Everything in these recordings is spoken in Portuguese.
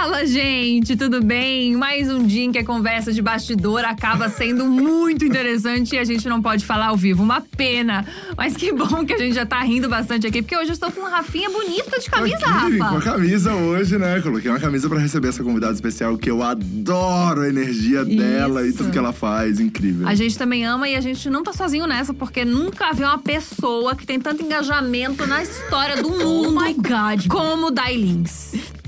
Fala, gente, tudo bem? Mais um dia em que a conversa de bastidor acaba sendo muito interessante e a gente não pode falar ao vivo. Uma pena. Mas que bom que a gente já tá rindo bastante aqui, porque hoje eu estou com uma Rafinha bonita de camisa, aqui, Rafa. Com a camisa hoje, né? Coloquei uma camisa pra receber essa convidada especial que eu adoro a energia dela e Isso. tudo que ela faz. Incrível. A gente também ama e a gente não tá sozinho nessa, porque nunca vi uma pessoa que tem tanto engajamento na história do mundo Oh my God. como o Dailins.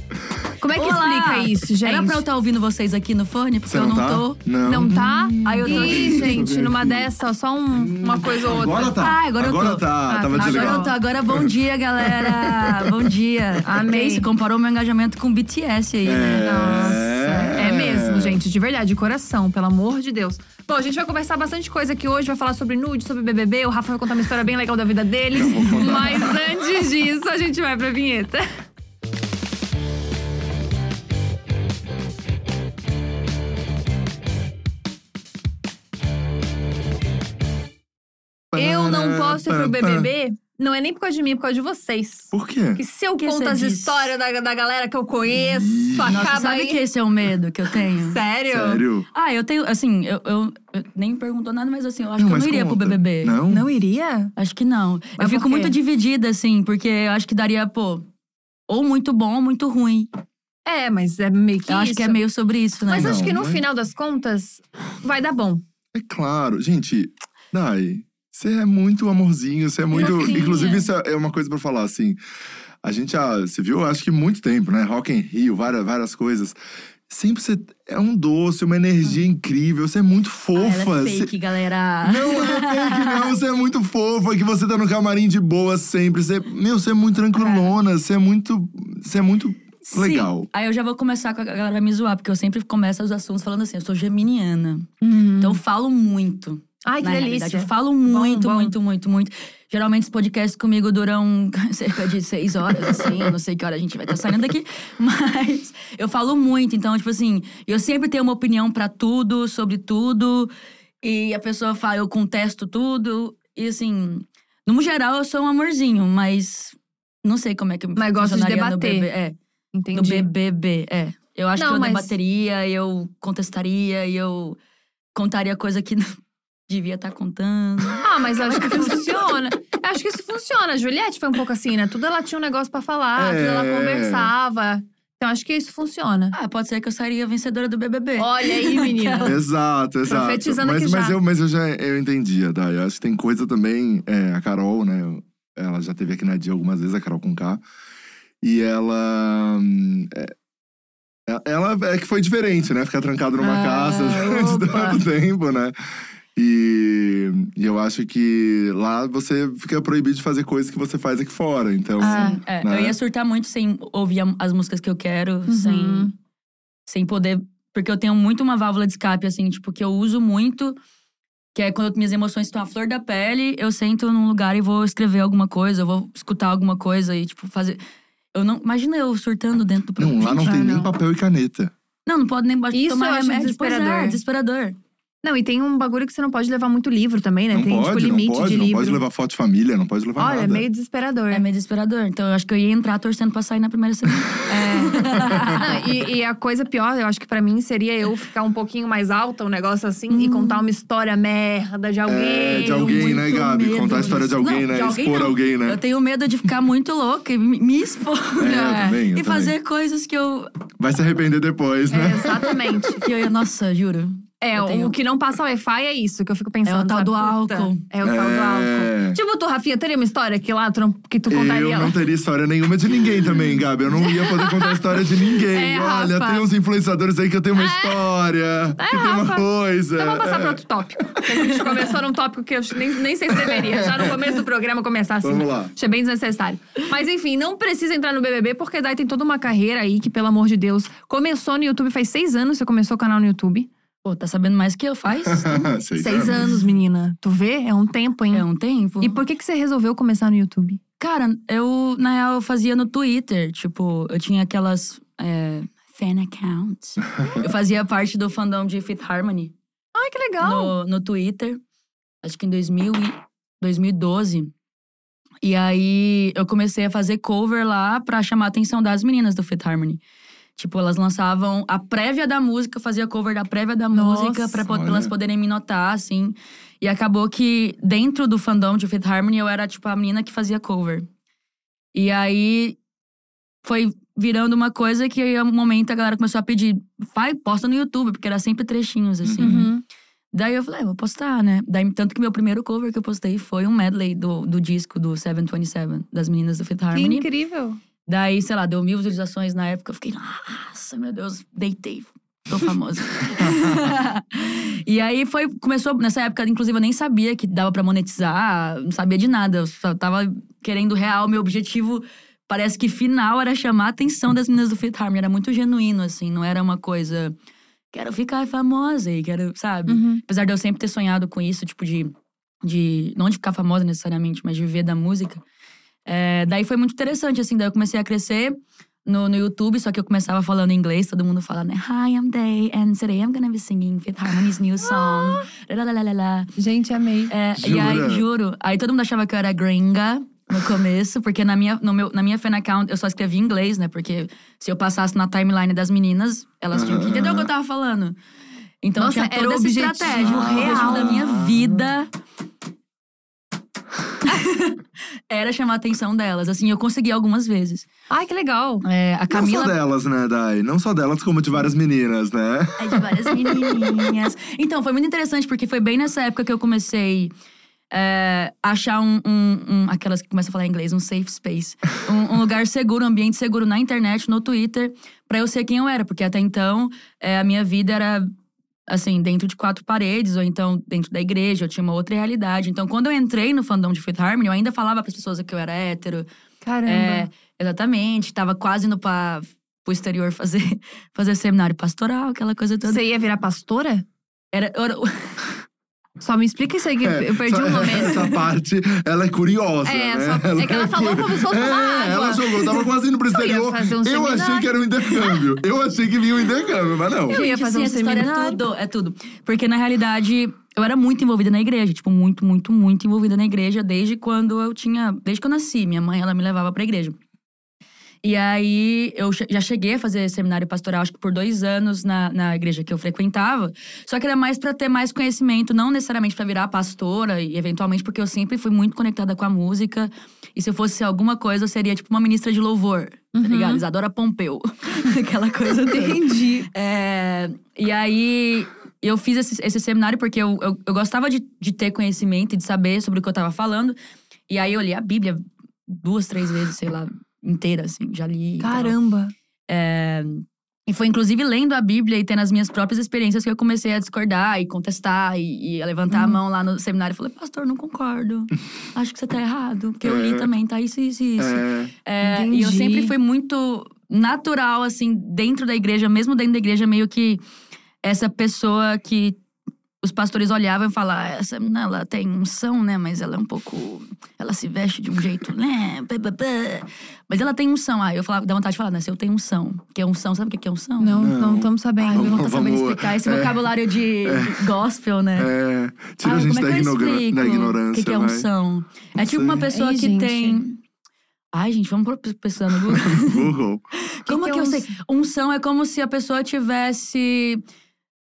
Como é que Olá. explica isso, gente? Era pra eu estar ouvindo vocês aqui no fone, porque Você eu não não tá? tô. Não. Não tá? Aí eu tô Ih, aqui. gente, numa dessa, só um- uma coisa ou outra. Agora tá. Ah, agora eu tô. tá. Ah, Tava agora Agora desligado. eu tô. Agora bom dia, galera. bom dia. Amei. Isso, comparou meu engajamento com BTS aí, né? Nossa, é mesmo, gente, de verdade, de coração, pelo amor de Deus. Bom, a gente vai conversar bastante coisa aqui hoje, vai falar sobre nude, sobre BBB, o Rafa vai contar uma história bem legal da vida dele. Mas antes disso, a gente vai pra vinheta. BBB, não é nem por causa de mim, é por causa de vocês. Por quê? Que se eu Que conto as histórias da, da galera que eu conheço, Nossa, acaba sabe aí. que esse é o medo que eu tenho? Sério? Sério? Ah, eu tenho, assim, eu, eu- eu nem perguntou nada, mas assim, eu acho Não, que eu não iria conta. pro BBB. Não? Não iria? Acho que não. Mas eu fico muito dividida, assim, porque eu acho que daria, pô, ou muito bom ou muito ruim. É, mas é meio que eu acho isso. que é meio sobre isso, né? Mas Não, acho que no mas- final das contas, vai dar bom. É claro. Gente, Dai, você é muito amorzinho, você é muito. Fofinha. Inclusive, isso é uma coisa pra falar, assim. A gente já. Você viu, acho que muito tempo, né? Rock in Rio, várias, várias coisas. Sempre você é um doce, uma energia incrível, você é muito Ah, fofa. ela é você- fake, galera. Não é fake, não. Você é muito fofa, que você tá no camarim de boa sempre. Você, meu, você é muito tranquilona, você é muito. Você é muito legal. Sim. Aí eu já vou começar com a galera vai me zoar, porque eu sempre começo os assuntos falando assim, eu sou geminiana. Então eu falo muito. Ai, que na delícia. eu falo muito, bom. muito, muito, muito. Geralmente os podcasts comigo duram cerca de seis horas, assim. eu não sei que hora a gente vai estar saindo daqui. Mas eu falo muito. Então, tipo assim, eu sempre tenho uma opinião pra tudo, sobre tudo. E a pessoa fala, eu contesto tudo. E assim, no geral, eu sou um amorzinho, mas não sei como é que Mas gosta de funcionaria no debater. BB. É, no Entendi. BBB, é. Eu acho Não, que eu mas- debateria, eu contestaria, eu contaria coisa que não devia estar contando. Ah, mas acho que funciona. Acho que isso funciona. A Juliette foi um pouco assim, né? Tudo ela tinha um negócio pra falar, tudo ela É. conversava. Então acho que isso funciona. Ah, pode ser que eu sairia vencedora do BBB. Olha aí, menina. Exato, exato. Profetizando mas, aqui mas já. eu, mas eu já eu entendi, Dai. Eu acho que tem coisa também. é, a Carol, né? Ela já teve aqui na Dia algumas vezes, a Carol com K. E ela. hum, é, ela é que foi diferente, né? Ficar trancado numa Ah, casa durante tanto tempo, né? E, e eu acho que lá você fica proibido de fazer coisas que você faz aqui fora. Então. Ah, é, né? Eu ia surtar muito sem ouvir a- as músicas que eu quero, Uhum. sem, sem poder. Porque eu tenho muito uma válvula de escape, assim, tipo, que eu uso muito. Que é quando minhas emoções estão à flor da pele, eu sento num lugar e vou escrever alguma coisa, eu vou escutar alguma coisa e, tipo, fazer. Eu não. Imagina eu surtando dentro do Não, lá não Ah, tem nem não. papel e caneta. Não, não pode nem Isso tomar eu acho remédio. Pois desesperador. é, desesperador. Não, e tem um bagulho que você não pode levar muito livro também, né? Não tem, pode, tipo, limite não pode. de Não livro. pode levar foto de família, não pode levar Olha, é nada. meio desesperador. É meio desesperador. Então eu acho que eu ia entrar torcendo pra sair na primeira semana. Não, e, e a coisa pior, eu acho que pra mim seria eu ficar um pouquinho mais alta, um negócio assim, e contar uma história merda de alguém. É, de alguém, né, Gabi? medo Contar a história de alguém, Não, né? de alguém Expor não. alguém, né? Eu tenho medo de ficar muito louca e me expor. É, eu também, eu e também. fazer coisas que eu. Vai se arrepender depois, É, né? exatamente. Que eu ia, nossa, juro. É, Eu tenho- o que não passa Wi-Fi é isso que eu fico pensando. É o tal do Puta, álcool. É o tal do É. álcool. Tipo, tu, Rafinha, teria uma história que lá tu, que tu contaria? Eu não teria história nenhuma de ninguém também, Gabi. Eu não ia poder contar a história de ninguém. É, Olha, Rafa. tem uns influenciadores aí que eu tenho uma história, É, que tem uma Rafa. coisa. Então vamos passar É. para outro tópico. Que a gente começou num tópico que eu nem, nem sei se deveria. Já no começo do programa começar assim. Vamos lá. Achei bem desnecessário. Mas enfim, não precisa entrar no BBB, porque Dai tem toda uma carreira aí que, pelo amor de Deus, começou no YouTube faz seis anos. Você começou o canal no YouTube. Pô, tá sabendo mais que eu faz? Seis, Seis anos, menina. Tu vê? É um tempo, hein? É um tempo. E por que, que você resolveu começar no YouTube? Cara, eu, na real, eu fazia no Twitter. Tipo, eu tinha aquelas é, fan accounts. eu fazia parte do fandom de Fifth Harmony Ai, que legal. no, no Twitter. Acho que em 2000 e 2012. E aí, eu comecei a fazer cover lá pra chamar a atenção das meninas do Fifth Harmony. Tipo, elas lançavam a prévia da música, eu fazia cover da prévia da Nossa, música pra, elas poderem me notar, assim. E acabou que dentro do fandom de Fifth Harmony eu era tipo a menina que fazia cover. E aí foi virando uma coisa que aí, um momento a galera começou a pedir, vai, posta no YouTube, porque era sempre trechinhos assim. Uhum. Daí eu falei, ah, vou postar, né? Daí, tanto que meu primeiro cover que eu postei foi um medley do, do disco do 727, das meninas do Fifth Que Harmony. incrível. Daí, sei lá, deu mil visualizações na época. Eu fiquei, nossa, meu Deus, deitei. Tô famosa. e aí foi, começou, nessa época, inclusive, eu nem sabia que dava pra monetizar, não sabia de nada. Eu só tava querendo real. Meu objetivo, parece que final, era chamar a atenção das meninas do Fifth Harmony. Era muito genuíno, assim, não era uma coisa. Quero ficar famosa e quero, sabe? Uhum. Apesar de eu sempre ter sonhado com isso, tipo, de. de não de ficar famosa necessariamente, mas de viver da música. É, daí foi muito interessante, assim. Daí eu comecei a crescer no, no YouTube, só que eu começava falando inglês, todo mundo fala, né? Hi, I'm Day, and today I'm gonna be singing Fifth Harmony's new song. Lalalala. Gente, amei. É, e aí, juro. Aí todo mundo achava que eu era gringa no começo, porque na minha, no meu, na minha fan account eu só escrevia em inglês, né? Porque se eu passasse na timeline das meninas, elas tinham que entender o que eu tava falando. Então Nossa, tinha era toda o essa objetivo estratégia. O objetivo real. da minha vida era chamar a atenção delas. Assim, eu consegui algumas vezes. Ai, que legal. É, a Não Camila. só delas, né, Dai? Não só delas, como de várias meninas, né? É de várias menininhas. Então, foi muito interessante, porque foi bem nessa época que eu comecei é, a achar um, um- um- Aquelas que começam a falar inglês, um safe space. Um, um lugar seguro, um ambiente seguro na internet, no Twitter, pra eu ser quem eu era. Porque até então, é, a minha vida era. Assim, dentro de quatro paredes, ou então dentro da igreja, eu tinha uma outra realidade. Então, quando eu entrei no fandom de Fifth Harmony, eu ainda falava pras pessoas que eu era hétero, Caramba. é, exatamente. Tava quase indo pra, pro exterior fazer, fazer seminário pastoral, aquela coisa toda. Você ia virar pastora? Era, era- Só me explica isso aí, que É, eu perdi só- um momento. Essa parte, ela é curiosa, É, né? só- é que ela falou como se fosse uma É, água. ela jogou, tava quase indo pro Eu ia exterior. fazer um eu seminário. achei que era um intercâmbio. Eu achei que vinha um intercâmbio, mas não. Eu ia Gente, fazer sim, um essa história é seminário. tudo, é tudo. Porque, na realidade, eu era muito envolvida na igreja. Tipo, muito, muito, muito envolvida na igreja. Desde quando eu tinha… Desde que eu nasci. Minha mãe, ela me levava pra igreja. E aí, eu já cheguei a fazer seminário pastoral, acho que por dois anos na, na igreja que eu frequentava. Só que era mais pra ter mais conhecimento, não necessariamente pra virar pastora, e eventualmente porque eu sempre fui muito conectada com a música. E se eu fosse alguma coisa, eu seria tipo uma ministra de louvor, tá ligado? Isadora Pompeu. Aquela coisa toda. Entendi. É, e aí, eu fiz esse, esse seminário porque eu, eu, eu gostava de, de ter conhecimento e de saber sobre o que eu tava falando. E aí, eu li a Bíblia duas, três vezes, sei lá, inteira, assim, já li. e. Caramba. É, e foi inclusive lendo a Bíblia e tendo as minhas próprias experiências que eu comecei a discordar e contestar e, e a levantar a mão lá no seminário. Eu falei, pastor, não concordo. Acho que você tá errado. Porque eu li É. também, tá isso, isso, isso. É, É, e eu sempre fui muito natural, assim, dentro da igreja, mesmo dentro da igreja, meio que essa pessoa que os pastores olhavam e falavam, "Ah, essa menina, ela tem unção, né? Mas ela é um pouco. Ela se veste de um jeito, né? pá, pá, pá." Mas ela tem unção. Aí eu falava, dá vontade de falar, né? Se eu tenho unção. Que é unção, sabe o que é unção? Não, Não. não estamos sabendo. Ai, eu não tô Vamos- sabendo explicar esse é. vocabulário de gospel, né? é. Tira Ai, a gente da, é que eu ignoran- da O ignorância. que, que é vai. unção? É tipo uma pessoa Ai, que gente. tem. Ai, gente, vamos pôr pessoa no Google. Google. Como que que, é eu uns- sei? Unção é como se a pessoa tivesse.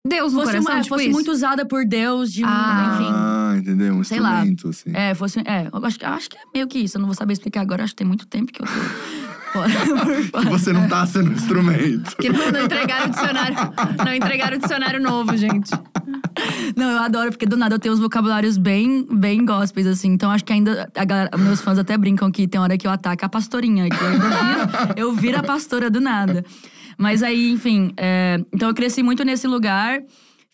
Deus no Fosse, coração, uma- tipo fosse isso. muito usada por Deus, de um, Ah. enfim. Ah, entendeu? Um Sei lá. assim. É, fosse. É, eu acho, que- acho que é meio que isso. Eu não vou saber explicar agora, acho que tem muito tempo que eu tô fora. você não tá sendo instrumento. Que não, não entregaram o dicionário. Não entregaram o dicionário novo, gente. Não, eu adoro, porque do nada eu tenho uns vocabulários bem, bem gospels, assim. Então acho que ainda. Galera, meus fãs até brincam que tem hora que eu ataco a pastorinha, que eu ainda viro, eu viro a pastora do nada. Mas aí, enfim. é, então eu cresci muito nesse lugar.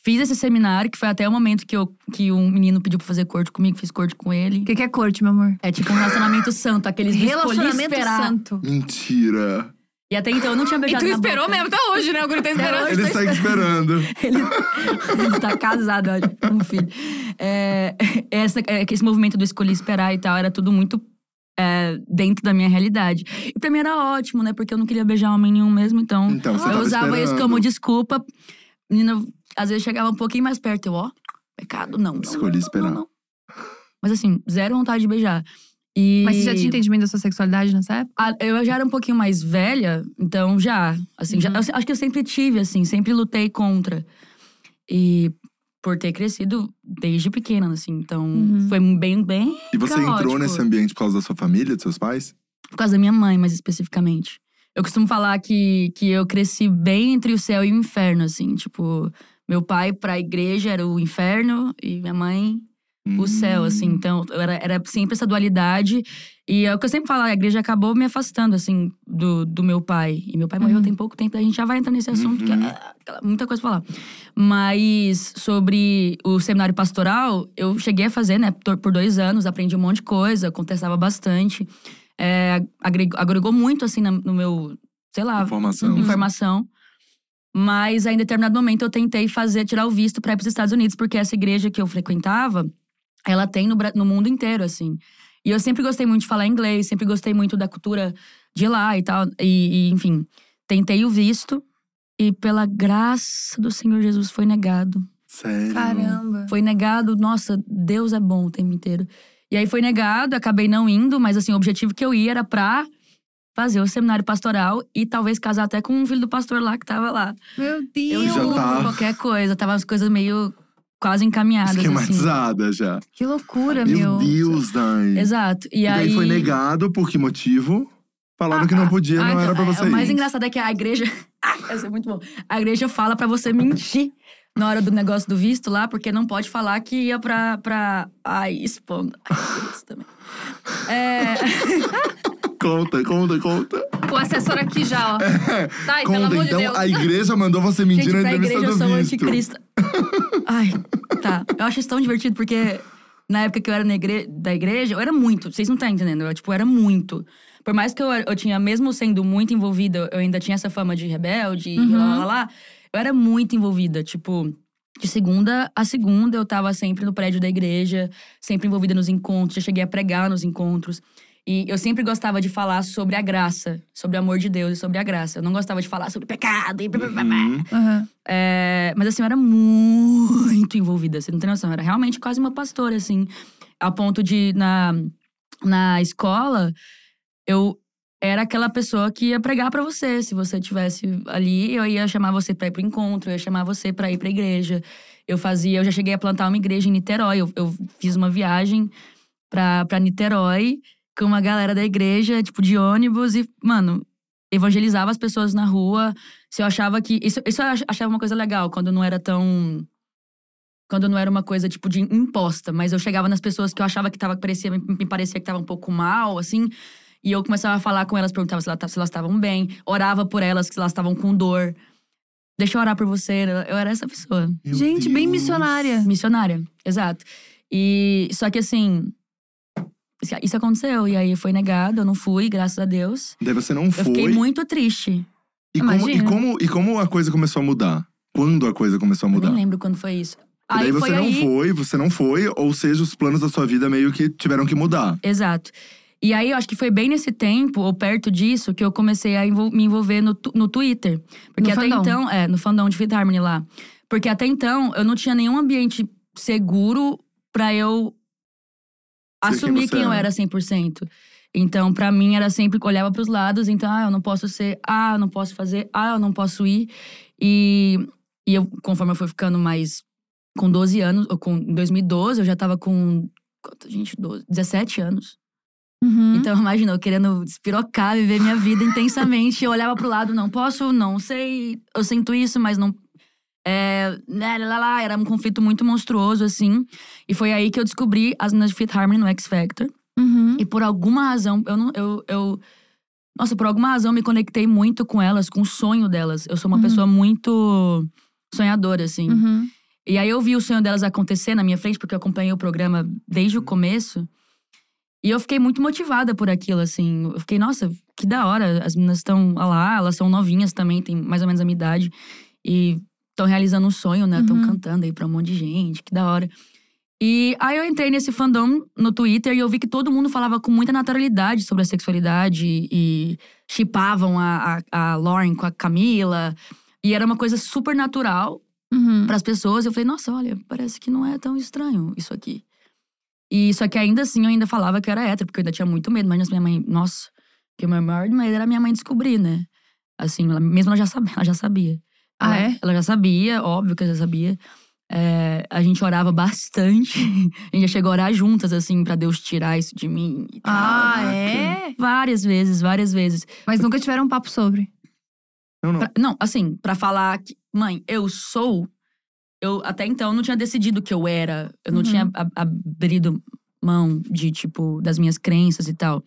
Fiz esse seminário, que foi até o momento que, eu, que um menino pediu pra fazer corte comigo, fiz corte com ele. O que, que é corte, meu amor? É tipo um relacionamento santo, aqueles do Relacionamento santo. Mentira. E até então eu não tinha E beijado tu na esperou boca. mesmo até hoje, né? O guri tá esperando. Ele tá segue esperando. Ele, ele tá casado, acho, com um filho. É, essa, é, esse movimento do escolhi esperar e tal, era tudo muito é, dentro da minha realidade. E pra mim era ótimo, né? Porque eu não queria beijar homem nenhum mesmo, então, Então, você eu tava usava isso esperando. como desculpa. Menina, às vezes chegava um pouquinho mais perto, eu, ó, pecado, não. não, Escolhi não, esperar. não, não. Mas assim, zero vontade de beijar. E Mas você já tinha entendimento da sua sexualidade nessa época? Ah, eu já era um pouquinho mais velha, então já. Assim, já, Uhum. eu acho que eu sempre tive, assim, sempre lutei contra. E por ter crescido desde pequena, assim. Então, Uhum. foi bem, bem. E você entrou caótico. nesse ambiente por causa da sua família, dos seus pais? Por causa da minha mãe, mais especificamente. Eu costumo falar que, que eu cresci bem entre o céu e o inferno, assim. Tipo, meu pai pra igreja era o inferno e minha mãe o céu, assim. Hum. Então, era, era sempre essa dualidade. E é o que eu sempre falo, a igreja acabou me afastando, assim, do, do meu pai. E meu pai morreu Uhum. tem pouco tempo, a gente já vai entrar nesse assunto, que é Uhum. aquela- muita coisa pra falar. Mas sobre o seminário pastoral, eu cheguei a fazer, né, por dois anos, aprendi um monte de coisa, contestava bastante. É, agregou, agregou muito, assim, na- no meu, sei lá, Informação. informação. Mas aí, em determinado momento, eu tentei fazer, tirar o visto para ir para os Estados Unidos, porque essa igreja que eu frequentava, ela tem no, no mundo inteiro, assim. E eu sempre gostei muito de falar inglês, sempre gostei muito da cultura de lá e tal. E, e, enfim, tentei o visto e, pela graça do Senhor Jesus, foi negado. Sério? Caramba. Foi negado, nossa, Deus é bom o tempo inteiro. E aí foi negado, acabei não indo, mas assim, o objetivo que eu ia era pra fazer o seminário pastoral e talvez casar até com um filho do pastor lá que tava lá. Meu Eu Deus. já juro tá. qualquer coisa, tava as coisas meio quase encaminhadas assim. Esquematizada já. Que loucura, Meu meu. Deus, Dai. Exato. E, E aí daí foi negado, por que motivo? Falaram que não podia, ah, não era pra É, você O mais ir. engraçado é que a igreja. Essa é muito bom. A igreja fala pra você mentir na hora do negócio do visto lá, porque não pode falar que ia pra. pra... Ai, expondo. Ai, isso também. É. Conta, conta, conta. O assessor aqui já, ó. Tá, e pelo conta, amor de então Deus. a igreja mandou você mentir Gente, na entrevista igreja eu do sou visto. anticristo. Ai, tá. Eu acho isso tão divertido, porque na época que eu era na igre- da igreja, eu era muito. Vocês não estão entendendo. Eu, tipo, era muito. Por mais que eu, eu tinha, mesmo sendo muito envolvida, eu ainda tinha essa fama de rebelde Uhum. lá, lá, lá. Eu era muito envolvida. Tipo, de segunda a segunda, eu tava sempre no prédio da igreja, sempre envolvida nos encontros. Já cheguei a pregar nos encontros. E eu sempre gostava de falar sobre a graça, sobre o amor de Deus e sobre a graça. Eu não gostava de falar sobre pecado e blá, blá, blá. Uhum. É, mas assim, eu era muito envolvida, você não tem noção. Eu era realmente quase uma pastora, assim. A ponto de, na, na escola, eu era aquela pessoa que ia pregar pra você. Se você tivesse ali, eu ia chamar você pra ir pro encontro, eu ia chamar você pra ir pra igreja. Eu fazia, eu já cheguei a plantar uma igreja em Niterói. Eu, eu fiz uma viagem pra, pra Niterói com uma galera da igreja, tipo, de ônibus, e, mano, evangelizava as pessoas na rua. Se eu achava que. Isso, isso eu ach- achava uma coisa legal, quando não era tão. Quando não era uma coisa, tipo, de imposta. Mas eu chegava nas pessoas que eu achava que tava, parecia, me, parecia que tava um pouco mal, assim. E eu começava a falar com elas, perguntava se, ela, tá- se elas estavam bem. Orava por elas, se elas estavam com dor. Deixa eu orar por você. Eu era essa pessoa. Meu Gente, bem Deus. missionária. Missionária, exato. E só que assim. Isso aconteceu, e aí foi negado, eu não fui, graças a Deus. Daí você não Eu foi. fiquei muito triste. E como, e, Imagina. como, e como a coisa começou a mudar? Quando a coisa começou a Eu mudar? nem lembro quando foi isso. E daí aí você foi não aí. foi, você não foi, ou seja, os planos da sua vida meio que tiveram que mudar. Exato. E aí, eu acho que foi bem nesse tempo, ou perto disso, que eu comecei a envol- me envolver no, no Twitter. Porque No até fandom. então, é, no fandom de Fit Harmony lá. Porque até então, eu não tinha nenhum ambiente seguro pra eu assumir você quem eu era. era 100%. Então, pra mim, era sempre que eu olhava pros lados. Então, ah, eu não posso ser. Ah, eu não posso fazer. Ah, eu não posso ir. E, e eu, conforme eu fui ficando mais… Com 12 anos, ou com, em 2012, eu já tava com… Quanto, gente? 12, 17 anos. Uhum. Então, imagina, eu querendo despirocar, viver minha vida intensamente. Eu olhava pro lado, não posso, não sei, eu sinto isso, mas não. É, lá, lá, lá, era um conflito muito monstruoso, assim. E foi aí que eu descobri as meninas de Fit Harmony no X Factor. Uhum. E por alguma razão, eu não. Eu, eu, nossa, por alguma razão, eu me conectei muito com elas, com o sonho delas. Eu sou uma Uhum. pessoa muito sonhadora, assim. Uhum. E aí eu vi o sonho delas acontecer na minha frente, porque eu acompanhei o programa desde o começo. E eu fiquei muito motivada por aquilo, assim. Eu fiquei, nossa, que da hora. As meninas estão lá, elas são novinhas também, têm mais ou menos a minha idade. E estão realizando um sonho, né? Estão Uhum. cantando aí pra um monte de gente, que da hora. E aí eu entrei nesse fandom no Twitter e eu vi que todo mundo falava com muita naturalidade sobre a sexualidade e chipavam a, a, a Lauren com a Camila. E era uma coisa super natural Uhum. para as pessoas. Eu falei, nossa, olha, parece que não é tão estranho isso aqui. E só que ainda assim eu ainda falava que eu era hétero, porque eu ainda tinha muito medo. Mas minha mãe, nossa, que o meu maior medo era minha mãe descobrir, né? Assim, ela, mesmo ela já sabia. Ela já sabia. Ah, ela, é? Ela já sabia, óbvio que ela já sabia. É, a gente orava bastante. a gente já chegou a orar juntas, assim, pra Deus tirar isso de mim. e tal. Ah, é? Várias vezes, várias vezes. Mas nunca tiveram um papo sobre. Não, não. Pra- não, assim, pra falar que, mãe, eu sou. Eu até então não tinha decidido que eu era. Eu não Uhum. tinha abrido mão de, tipo, das minhas crenças e tal.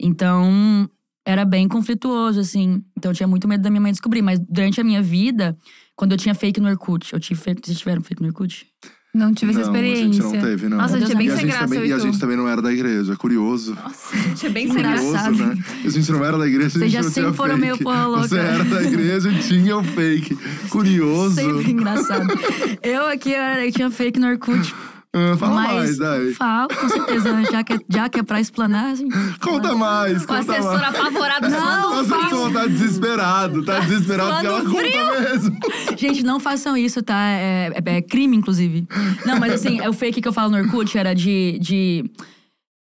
Então, era bem conflituoso, assim. Então, eu tinha muito medo da minha mãe descobrir. Mas durante a minha vida, quando eu tinha fake no Orkut, eu tive fake. Vocês tiveram fake no Orkut? Não tive essa Não, experiência. A gente não teve, não. Nossa, a gente é bem e a sem graça, também, eu E a gente também não era da igreja. Curioso. Nossa, a gente é bem sem Engraçado. graça. Né? A gente não era da igreja, a Vocês gente já não tinha sempre foram fake. meio porra louca. Você era da igreja e tinha o fake. Curioso. Sempre engraçado. eu aqui, eu, era- eu tinha fake no Orkut. Ah, fala mas mais, Dai. Falo, com certeza. né? Já que, é- já que é pra explanar, assim. Conta mais, Com a conta assessora mais. apavorada Não, frio. pessoa tá desesperado, tá desesperado porque ela conta mesmo. Gente, não façam isso, tá? É, é- é crime, inclusive. Não, mas assim, é o fake que eu falo no Orkut era de. de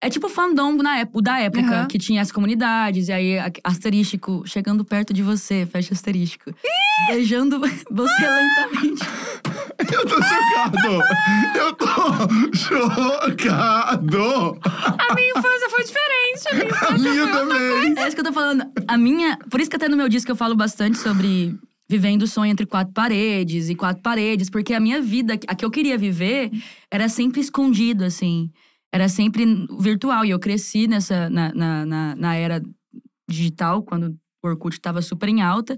é tipo fandom na época, da época, Aham. que tinha as comunidades, e aí a- asterístico, chegando perto de você, fecha asterístico. Beijando você lentamente. Eu tô chocado. Eu tô chocado. A minha infância foi diferente. A minha A infância minha foi outra também. É isso que eu tô falando. A minha. Por isso que até no meu disco eu falo bastante sobre vivendo o sonho entre quatro paredes e quatro paredes, porque a minha vida, a que eu queria viver, era sempre escondido, assim. Era sempre virtual. E eu cresci nessa. na, na, na, na era digital, quando o Orkut tava super em alta.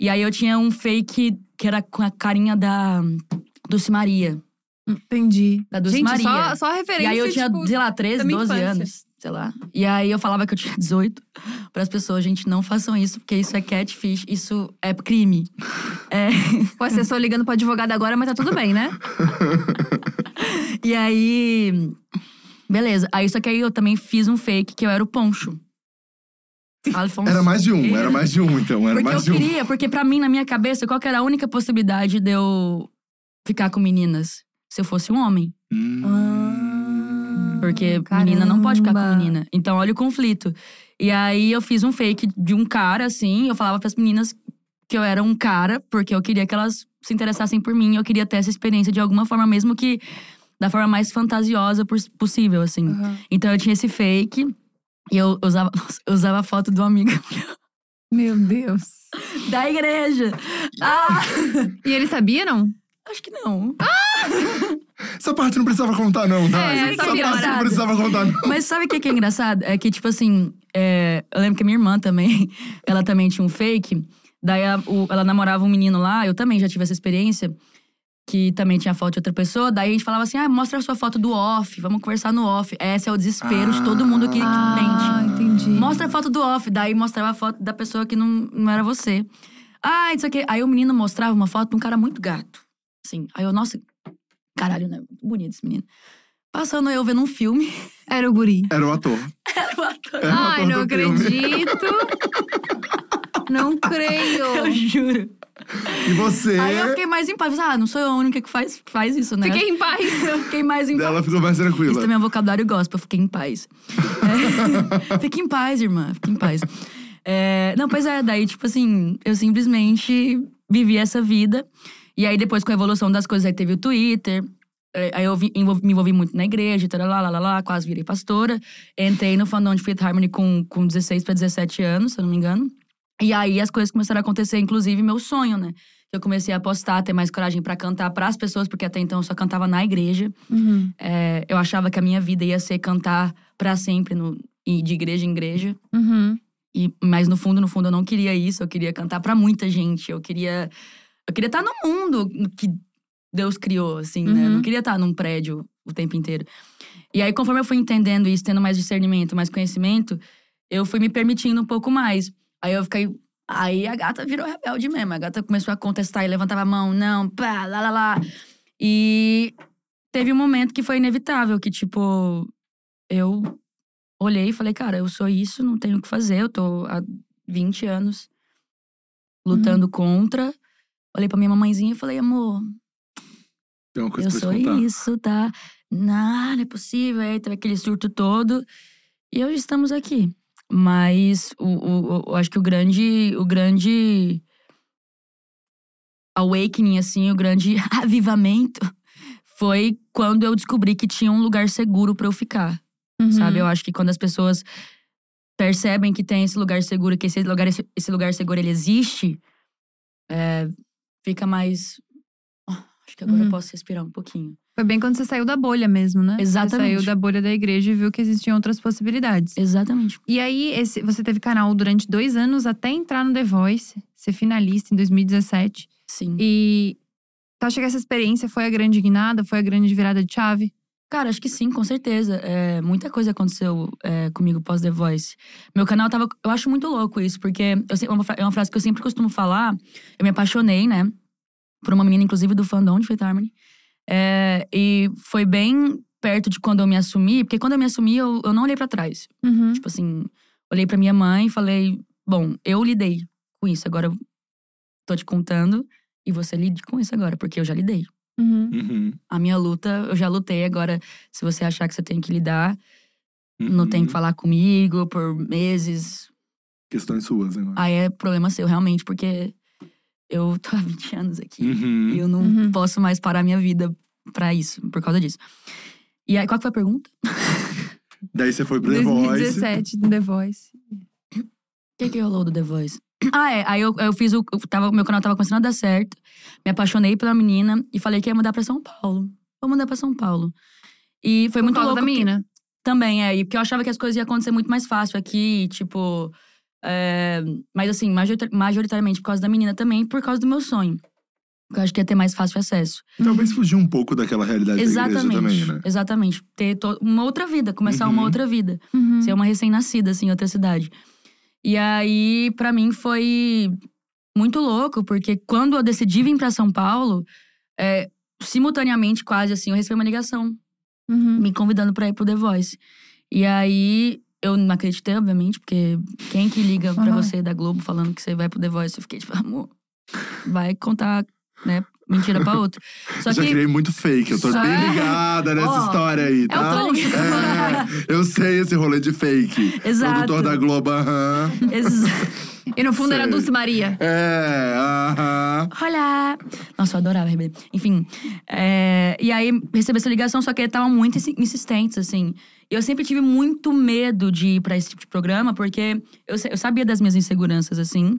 E aí eu tinha um fake que era com a carinha da Dulce Maria. Entendi. Da Dulce Gente, Maria. Só, só referência, E aí eu tinha, tipo, sei lá, 13, da minha 12 infância. anos, sei lá. E aí eu falava que eu tinha 18 para as pessoas, gente, não façam isso, porque isso é catfish, isso é crime. É, O assessor ligando pro advogado agora, mas tá tudo bem, né? e aí beleza. Aí só que aí eu também fiz um fake que eu era o Poncho. Alfonso. Era mais de um, era mais de um, então. Era Porque mais de eu um. queria, porque pra mim, na minha cabeça, qual que era a única possibilidade de eu ficar com meninas? Se eu fosse um homem. Hum. Porque menina não pode ficar com Caramba. menina. Então, olha o conflito. E aí, eu fiz um fake de um cara, assim. Eu falava pras meninas que eu era um cara, porque eu queria que elas se interessassem por mim. Eu queria ter essa experiência de alguma forma, mesmo que da forma mais fantasiosa pos- possível, assim. Uhum. Então, eu tinha esse fake. E eu usava, nossa, eu usava a foto do amigo Meu Deus. da igreja. Ah! E ele sabia, não? Acho que não. Essa parte não precisava contar, não, tá? É, Essa só parte piorado. não precisava contar, não. Mas sabe o que que é engraçado? É que, tipo assim, é, eu lembro que a minha irmã também, ela também tinha um fake. Daí a- o- ela namorava um menino lá, eu também já tive essa experiência, que também tinha foto de outra pessoa. Daí a gente falava assim: ah, mostra a sua foto do off, vamos conversar no off. Esse é o desespero de todo mundo que, que Ah, mente. entendi. Mostra a foto do off, daí mostrava a foto da pessoa que não, não era você. Ah, isso aqui. Aí o menino mostrava uma foto de um cara muito gato. Assim. Aí eu, nossa, caralho, né? Muito bonito esse menino. Passando eu vendo um filme. Era o guri. Era o ator. Era o ator. Era o Ai, ator não acredito. não creio. Eu juro. E você. Aí eu fiquei mais em paz. Ah, não sou eu a única que faz, faz isso, né? Fiquei em paz. Eu fiquei mais em paz. Ela ficou mais tranquila. Isso também é um vocabulário gospel, fiquei em paz. É. Fique em paz, irmã, fique em paz. É, não, pois é, daí, tipo assim, eu simplesmente vivi essa vida. E aí, depois, com a evolução das coisas, aí teve o Twitter. é, Aí eu vi- envolvi- me envolvi muito na igreja, taralá, lá, lá, lá, quase virei pastora. Entrei no fandom de Fifth Harmony com, com 16 para 17 anos, se eu não me engano. E aí as coisas começaram a acontecer, inclusive meu sonho, né? Eu comecei a postar, ter mais coragem para cantar para as pessoas, porque até então eu só cantava na igreja. Uhum. É, eu achava que a minha vida ia ser cantar pra sempre, no, de igreja em igreja. Uhum. E, mas no fundo, no fundo, eu não queria isso. Eu queria cantar pra muita gente. Eu queria. Eu queria estar no mundo que Deus criou, assim, né? Eu Uhum. não queria estar num prédio o tempo inteiro. E aí, conforme eu fui entendendo isso, tendo mais discernimento, mais conhecimento, eu fui me permitindo um pouco mais. Aí eu fiquei. Aí a gata virou rebelde mesmo. A gata começou a contestar e levantava a mão, não, pá, lá, lá, lá. E teve um momento que foi inevitável, que, tipo, eu olhei e falei, cara, eu sou isso, não tenho o que fazer. Eu tô há 20 anos lutando contra. Olhei pra minha mamãezinha e falei, amor, eu sou isso, tá? não, não é possível. Aí teve aquele surto todo. E hoje estamos aqui. Mas o, o, o- eu acho que o grande, o grande awakening, assim, o grande avivamento foi quando eu descobri que tinha um lugar seguro pra eu ficar, Uhum. sabe? Eu acho que quando as pessoas percebem que tem esse lugar seguro, que esse lugar, esse lugar seguro ele existe, é, fica mais. Ah, acho que agora Uhum. eu posso respirar um pouquinho. Foi bem quando você saiu da bolha mesmo, né? Você Exatamente. saiu da bolha da igreja e viu que existiam outras possibilidades. Exatamente. E aí, esse, você teve canal durante dois anos até entrar no The Voice, ser finalista em 2017. Sim. E tu acha que essa experiência foi a grande guinada, foi a grande virada de chave? Cara, acho que sim, com certeza. É, muita coisa aconteceu é, comigo pós The Voice. Meu canal tava. Eu acho muito louco isso, porque eu, é uma é uma frase que eu sempre costumo falar. Eu me apaixonei, né? Por uma menina, inclusive, do fandom de Faith Harmony. É, e foi bem perto de quando eu me assumi, porque quando eu me assumi, eu, eu não olhei pra trás. Uhum. Tipo assim, olhei pra minha mãe e falei: bom, eu lidei com isso, agora eu tô te contando e você lide com isso agora, porque eu já lidei. Uhum. Uhum. A minha luta, eu já lutei. Agora, se você achar que você tem que lidar, não tem que Uhum. falar comigo por meses. Questões suas agora. Aí é problema seu, realmente, porque eu tô há 20 anos aqui. Uhum. E eu não Uhum. posso mais parar minha vida pra isso, por causa disso. E aí, qual que foi a pergunta? Daí você foi pro The Voice. 2017, no The Voice. O que que rolou do The Voice? Ah, é. Aí eu, eu fiz o. eu Tava, meu canal tava começando a dar certo. Me apaixonei pela menina e falei que ia mudar pra São Paulo. Vou mudar pra São Paulo. E foi Por muito causa louco. da porque- menina. Também, é. e Porque eu achava que as coisas iam acontecer muito mais fácil aqui, tipo. É, mas assim, majorita- majoritariamente por causa da menina também, por causa do meu sonho. Porque eu acho que ia ter mais fácil acesso. Talvez fugir um pouco daquela realidade da Exatamente. igreja também, né? Exatamente. Ter uma outra vida, começar Uhum. uma outra vida. Uhum. Ser uma recém-nascida, assim, em outra cidade. E aí, pra mim, foi muito louco, porque quando eu decidi vir pra São Paulo, é, simultaneamente, quase assim, eu recebi uma ligação Uhum. me convidando pra ir pro The Voice. E aí, eu não acreditei, obviamente, porque quem que liga pra você da Globo falando que você vai pro The Voice? Eu fiquei tipo, amor, vai contar, né, mentira pra outro. Só Já que. criei muito fake, eu tô Só- bem ligada nessa Ó, história aí, É o tá? É, eu sei esse rolê de fake. Exato. Produtor da Globo, aham. Ex- E no fundo era Sei. Dulce Maria. É, aham. Olá! Nossa, eu adorava RBD. Enfim, é, e aí recebi essa ligação, só que eles estavam muito insi- insistentes, assim. E eu sempre tive muito medo de ir pra esse tipo de programa, porque eu, eu sabia das minhas inseguranças, assim.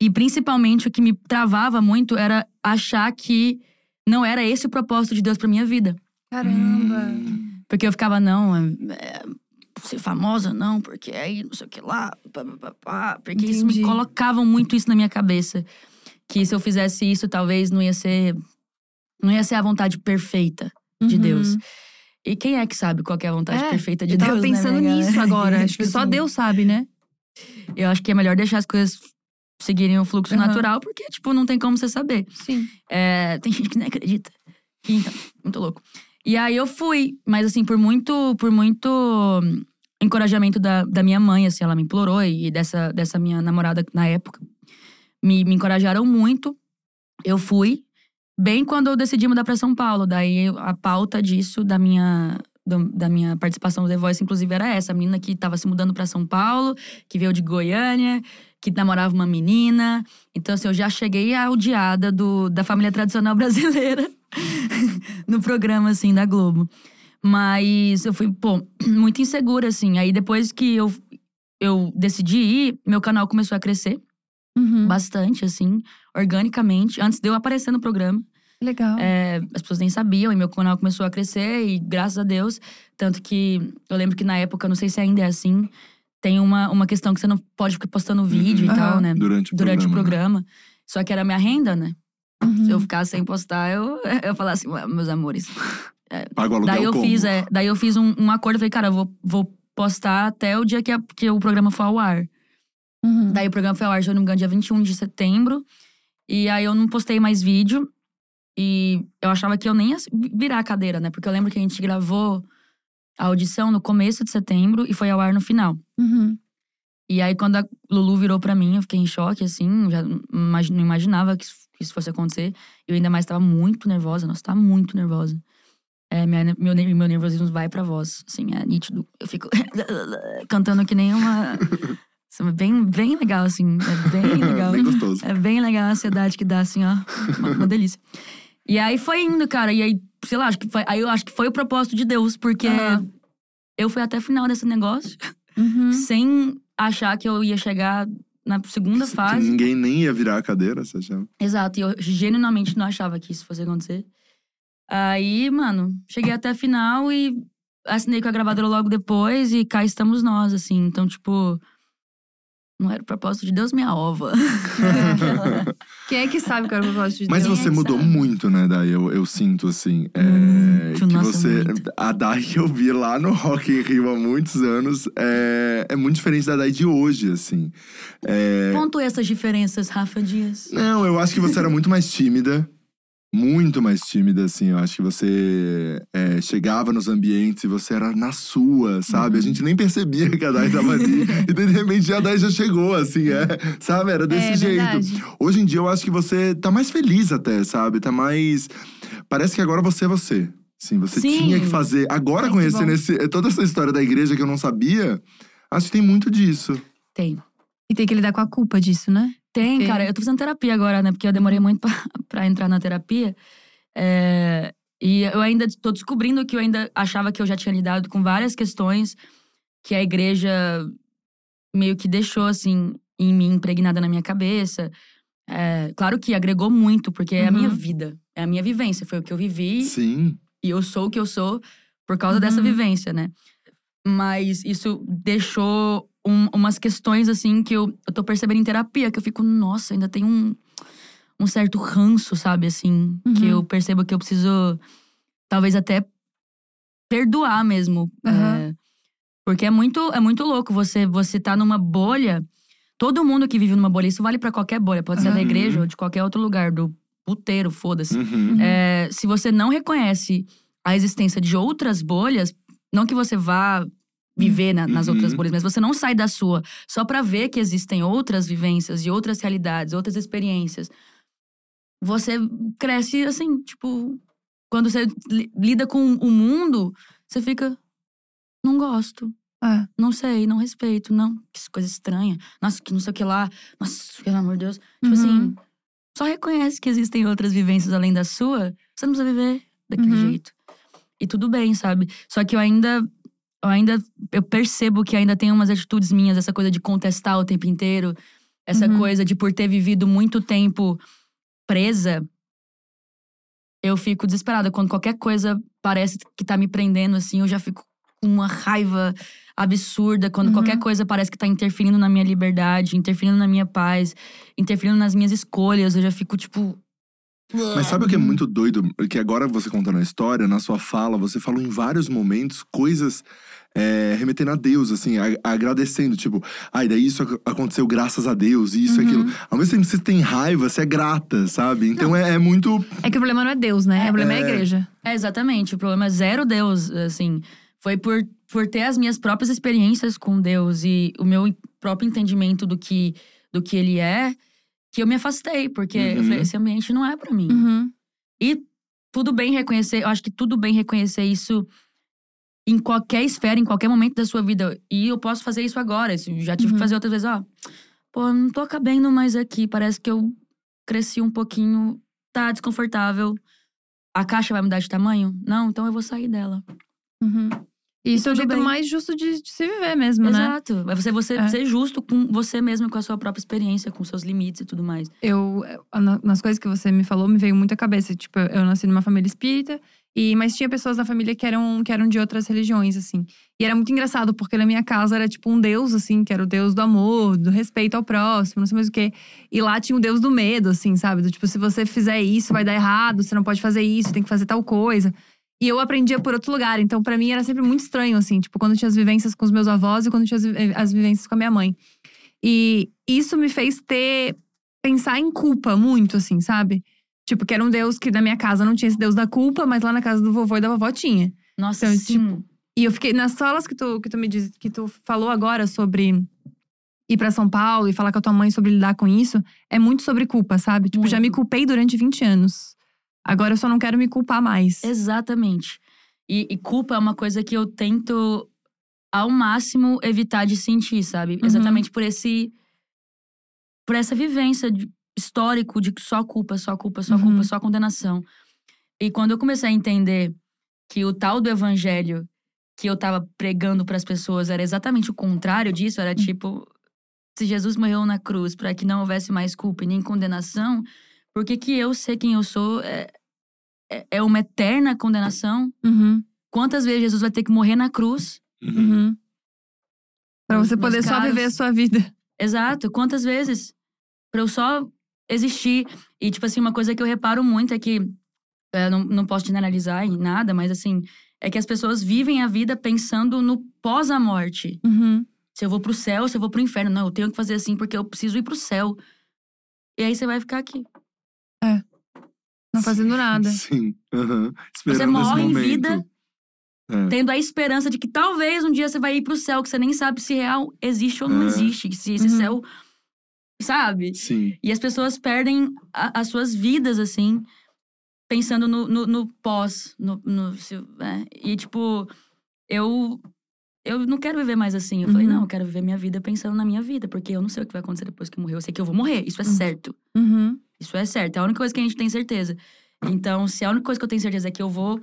E principalmente o que me travava muito era achar que não era esse o propósito de Deus pra minha vida. Caramba. Hum. Porque eu ficava, não, é, é, ser famosa, não, porque aí não sei o que lá, pá, pá, pá, pá, porque isso me Entendi. colocavam muito isso na minha cabeça. Que se eu fizesse isso, talvez não ia ser. Não ia ser a vontade perfeita de Uhum. Deus. E quem é que sabe qual é a vontade É, perfeita de Eu tava Deus? né, pensando minha nisso agora. Acho que só Deus sabe, né? Eu acho que é melhor deixar as coisas seguirem o fluxo Aham. natural, porque, tipo, não tem como você saber. Sim. É, tem gente que nem acredita. Então, muito louco. E aí eu fui, mas assim, por muito, por muito encorajamento da, da minha mãe, assim, ela me implorou e dessa, dessa minha namorada na época. Me, me encorajaram muito. Eu fui. Bem quando eu decidi mudar pra São Paulo. Daí a pauta disso, da minha, do- da minha participação no The Voice, inclusive, era essa. A menina que tava se mudando pra São Paulo, que veio de Goiânia, que namorava uma menina. Então, assim, eu já cheguei a odiada do, da família tradicional brasileira no programa, assim, da Globo. Mas eu fui, pô, muito insegura, assim. Aí depois que eu, eu decidi ir, meu canal começou a crescer Uhum. bastante, assim, organicamente. Antes de eu aparecer no programa. Legal. É, as pessoas nem sabiam, e meu canal começou a crescer, e graças a Deus. Tanto que eu lembro que na época, não sei se ainda é assim, tem uma, uma questão que você não pode ficar postando vídeo Uhum. e tal, né? Durante o Durante o programa. programa. Só que era minha renda, né? Uhum. Se eu ficasse sem postar, eu, eu falava assim, "Ué, meus amores. Paga o aluguel Daí eu como? fiz, é, daí eu fiz um, um acordo, falei, cara, eu vou, vou postar até o dia que, a- que o programa for ao ar. Uhum. Daí o programa foi ao ar, se eu não me engano, dia 21 de setembro. E aí eu não postei mais vídeo. E eu achava que eu nem ia virar a cadeira, né? Porque eu lembro que a gente gravou a audição no começo de setembro e foi ao ar no final. Uhum. E aí, quando a Lulu virou pra mim, eu fiquei em choque, assim. Já não imagi- não imaginava que isso, fosse acontecer. Eu ainda mais tava muito nervosa. Nossa, tava muito nervosa. é, minha, meu, meu nervosismo vai pra voz. Assim, é nítido. Eu fico cantando que nem uma. É bem, bem legal, assim. É bem legal. Bem gostoso. É bem legal a ansiedade que dá, assim, ó. Uma, uma delícia. E aí foi indo, cara. E aí, sei lá, acho que foi, aí eu acho que foi o propósito de Deus, porque Aham. eu fui até o final desse negócio Uhum. sem achar que eu ia chegar na segunda Que fase. ninguém nem ia virar a cadeira, você achava? Exato, e eu genuinamente não achava que isso fosse acontecer. Aí, mano, cheguei até a final e assinei com a gravadora logo depois e cá estamos nós, assim. Então, tipo, não era o propósito de Deus, minha ova. Quem é que sabe qual é o propósito de Mas Deus? você sabe? mudou muito, né, Dai? Eu, eu sinto, assim. é, Muito, que nossa, você. muito. A Dai que eu vi lá no Rock in Rio há muitos anos é, é muito diferente da Dai de hoje, assim. É, Pontue essas diferenças, Rafa Dias. Não, eu acho que você era muito mais tímida. Muito mais tímida, assim. Eu acho que você é, chegava nos ambientes e você era na sua, sabe? Uhum. A gente nem percebia que a Dai tava ali. e de repente a Dai já chegou, assim, é. Sabe? Era desse é jeito. verdade. Hoje em dia eu acho que você tá mais feliz até, sabe? Tá mais. Parece que agora você é você. Sim, você Sim. tinha que fazer. Agora, que conhecendo esse, toda essa história da igreja que eu não sabia, acho que tem muito disso. Tem. E tem que lidar com a culpa disso, né? Tem, Ok. cara. Eu tô fazendo terapia agora, né? Porque eu demorei muito pra, pra entrar na terapia. É, e eu ainda tô descobrindo que eu ainda achava que eu já tinha lidado com várias questões que a igreja meio que deixou, assim, em mim, impregnada na minha cabeça. É, claro que agregou muito, porque é a minha Uhum. vida, é a minha vivência. Foi o que eu vivi Sim. e eu sou o que eu sou por causa Uhum. dessa vivência, né? Mas isso deixou um- umas questões, assim, que eu, eu tô percebendo em terapia, que eu fico, nossa, ainda tem um, um certo ranço, sabe, assim, que Uhum. eu percebo que eu preciso, talvez até perdoar mesmo. Aham. É, porque é muito, é muito louco você, você tá numa bolha. Todo mundo que vive numa bolha, isso vale pra qualquer bolha, pode ser Aham. da igreja ou de qualquer outro lugar, do puteiro, foda-se. Uhum. É, se você não reconhece a existência de outras bolhas, não que você vá viver na- nas Uhum. outras bolhas, mas você não sai da sua só pra ver que existem outras vivências e outras realidades, outras experiências. Você cresce assim, tipo, quando você li- lida com o mundo, você fica não gosto, É. não sei, não respeito, não, que coisa estranha. Nossa, que não sei o que lá. Nossa, pelo amor de Deus. Tipo Uhum. assim, só reconhece que existem outras vivências além da sua, você não precisa viver daquele Uhum. jeito. E tudo bem, sabe? Só que eu ainda. Eu ainda. Eu percebo que ainda tem umas atitudes minhas, essa coisa de contestar o tempo inteiro. Essa Uhum. coisa de por ter vivido muito tempo presa. Eu fico desesperada. Quando qualquer coisa parece que tá me prendendo, assim, eu já fico com uma raiva absurda. Quando Uhum. qualquer coisa parece que tá interferindo na minha liberdade, interferindo na minha paz, interferindo nas minhas escolhas, eu já fico, tipo. Mas sabe o que é muito doido? Que agora você contando a história, na sua fala, você falou em vários momentos coisas é, remetendo a Deus, assim, a- agradecendo, tipo, ai, daí isso ac- aconteceu graças a Deus, isso e Uhum. aquilo. Ao mesmo tempo que você tem raiva, você é grata, sabe? Então é, é muito. É que o problema não é Deus, né? É, o problema é a é. igreja. É, exatamente. O problema é zero Deus, assim. Foi por, por ter as minhas próprias experiências com Deus e o meu próprio entendimento do que, do que Ele é, que eu me afastei. Porque eu Uhum. falei, esse ambiente não é pra mim. Uhum. E tudo bem reconhecer, eu acho que tudo bem reconhecer isso em qualquer esfera, em qualquer momento da sua vida. E eu posso fazer isso agora. isso Já tive Uhum. que fazer outras vezes, ó. Pô, não tô cabendo mais aqui. Parece que eu cresci um pouquinho. Tá desconfortável. A caixa vai mudar de tamanho? Não, então eu vou sair dela. Uhum. E isso é o jeito bem. mais justo de, de se viver mesmo, né? Exato. Vai você, você É. ser justo com você mesmo, com a sua própria experiência, com seus limites e tudo mais. Eu, eu- na- nas coisas que você me falou, me veio muito à cabeça. Tipo, eu nasci numa família espírita, e, mas tinha pessoas na família que eram, que eram de outras religiões, assim. E era muito engraçado, porque na minha casa era tipo um deus, assim, que era o deus do amor, do respeito ao próximo, não sei mais o quê. E lá tinha o deus do medo, assim, sabe? Do tipo, se você fizer isso, vai dar errado, você não pode fazer isso, tem que fazer tal coisa. E eu aprendia por outro lugar. Então, pra mim, era sempre muito estranho, assim. Tipo, quando eu tinha as vivências com os meus avós e quando tinha as, vi- as vivências com a minha mãe. E isso me fez ter pensar em culpa muito, assim, sabe? Tipo, que era um Deus que na minha casa não tinha esse Deus da culpa, mas lá na casa do vovô e da vovó tinha. Nossa, Então, sim. E eu fiquei nas falas que tu, que tu me diz, que tu falou agora sobre ir pra São Paulo e falar com a tua mãe sobre lidar com isso, é muito sobre culpa, sabe? Tipo, já me Muito. culpei durante 20 anos. Agora eu só não quero me culpar mais. Exatamente. E, e culpa é uma coisa que eu tento ao máximo evitar de sentir, sabe? Uhum. Exatamente por esse. Por essa vivência de- histórico de só culpa, só culpa, só Uhum. culpa, só condenação. E quando eu comecei a entender que o tal do evangelho que eu tava pregando pras pessoas era exatamente o contrário disso, Hum. era tipo. Se Jesus morreu na cruz para que não houvesse mais culpa e nem condenação, por que, que eu ser quem eu sou é, é, uma eterna condenação? Uhum, Quantas vezes Jesus vai ter que morrer na cruz? uhum. Pra Nos- você nos poder só viver a sua vida. Exato. Quantas vezes? Pra eu só existir. E, tipo assim, uma coisa que eu reparo muito é que. é, não, não posso generalizar em nada, mas assim. É que as pessoas vivem a vida pensando no pós a morte. Uhum. Se eu vou pro céu, se eu vou pro inferno. Não, eu tenho que fazer assim porque eu preciso ir pro céu. E aí você vai ficar aqui. Não fazendo nada. Sim. aham. Você morre em vida, É. tendo a esperança de que talvez um dia você vai ir pro céu, que você nem sabe se real existe ou não É. existe. Se esse Uhum. céu. Sabe? Sim. E as pessoas perdem a- as suas vidas, assim, pensando no, no, no pós. No, no, se- é. E, tipo, eu. Eu não quero viver mais assim. Eu falei, Uhum. não, eu quero viver minha vida pensando na minha vida, porque eu não sei o que vai acontecer depois que eu morrer. Eu sei que eu vou morrer, isso é Uhum. certo. Uhum. Isso é certo. É a única coisa que a gente tem certeza. Então, se a única coisa que eu tenho certeza é que eu vou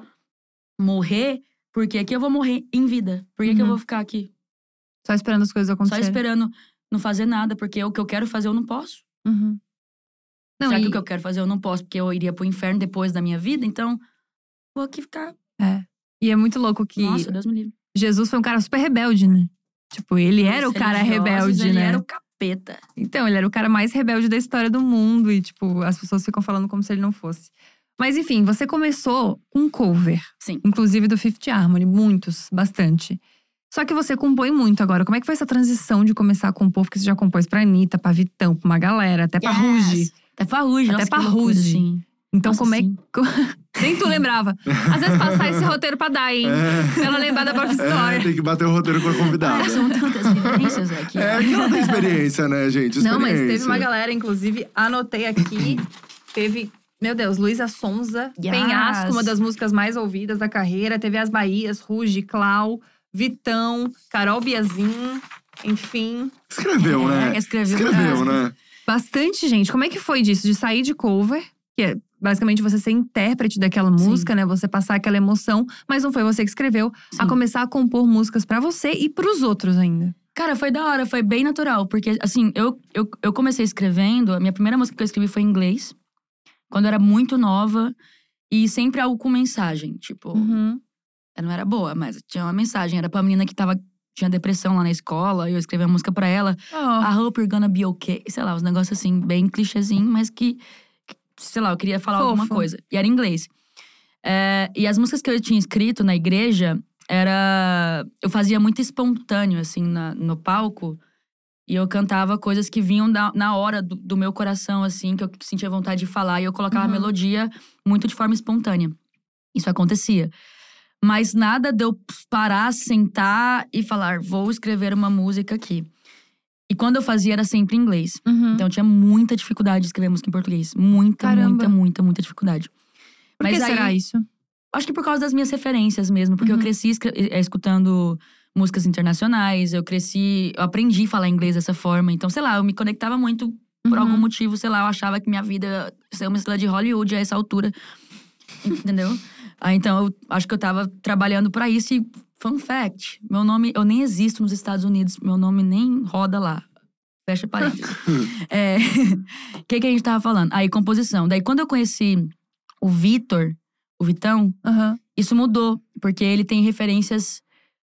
morrer, por que que eu vou morrer em vida? Por que, que eu Uhum. vou ficar aqui? Só esperando as coisas Só acontecerem. esperando não fazer nada, porque o que eu quero fazer eu não posso. Uhum. Não, Já e, que o que eu quero fazer eu não posso, porque eu iria pro inferno depois da minha vida, então vou aqui ficar. e é muito louco que Nossa, Deus me livre. Jesus foi um cara super rebelde, né? Tipo, ele era o cara religiosos, rebelde, ele né? era o capeta. Então, ele era o cara mais rebelde da história do mundo. E, tipo, as pessoas ficam falando como se ele não fosse. Mas, enfim, você começou com um cover. Sim. Inclusive do Fifth Harmony. Muitos, bastante. Só que você compõe muito agora. Como é que foi essa transição de começar a compor? Porque você já compôs pra Anitta, pra Vitão, pra uma galera, até pra Ruge. Até pra Ruge, Até nossa, pra que Ruge. assim. Então, Nossa, como é sim. Nem tu lembrava. Às vezes passar esse roteiro pra dar, hein? É. Pra ela lembrar da própria história. É, tem que bater o roteiro com a convidada. São tantas vivências aqui. É que ela tem experiência, né, gente? Não, mas teve Experiência. uma galera, inclusive, anotei aqui. Teve, meu Deus, Luísa Sonza, Yes. Penhasco, uma das músicas mais ouvidas da carreira. Teve As Bahias, Ruge, Clau, Vitão, Carol Biazin, enfim. Escreveu, né? É, escreveu. Escreveu, Ah, né? Bastante gente. Como é que foi disso? De sair de cover, que é basicamente você ser intérprete daquela música, né? Você passar aquela emoção, mas não foi você que escreveu. A Sim. começar a compor músicas pra você e pros outros ainda. Cara, foi da hora, foi bem natural. Porque, assim, eu, eu, eu comecei escrevendo, a minha primeira música que eu escrevi foi em inglês, quando eu era muito nova, e sempre algo com mensagem. Tipo, Uhum. ela não era boa, mas tinha uma mensagem. Era pra menina que tava, tinha depressão lá na escola, e eu escrevi a música pra ela. Oh. I hope you're gonna be okay. Sei lá, uns negócios assim, bem clichêzinho, mas que, sei lá, eu queria falar alguma Fofo. coisa. E era em inglês. É, e as músicas que eu tinha escrito na igreja, era. Eu fazia muito espontâneo, assim, na- no palco. E eu cantava coisas que vinham da- na hora do, do meu coração, assim, que eu sentia vontade de falar. E eu colocava a Uhum. melodia muito de forma espontânea. Isso acontecia. Mas nada de eu parar, sentar e falar, vou escrever uma música aqui. E quando eu fazia, era sempre em inglês. Uhum. Então eu tinha muita dificuldade de escrever música em português. Muita, Caramba. muita, muita, muita dificuldade. Por que Mas aí- será isso? Acho que por causa das minhas referências mesmo, porque eu Uhum. cresci escre- eh, escutando músicas internacionais, eu cresci, eu aprendi a falar inglês dessa forma. Então, sei lá, eu me conectava muito por Uhum. algum motivo, sei lá, eu achava que minha vida ia ser uma estrela de Hollywood a essa altura. Entendeu? Ah, então, eu acho que eu tava trabalhando pra isso e fun fact, meu nome, eu nem existo nos Estados Unidos, meu nome nem roda lá. Fecha parênteses. é, o que, que a gente tava falando? Aí, composição. Daí, quando eu conheci o Vitor, o Vitão, Aham. isso mudou, porque ele tem referências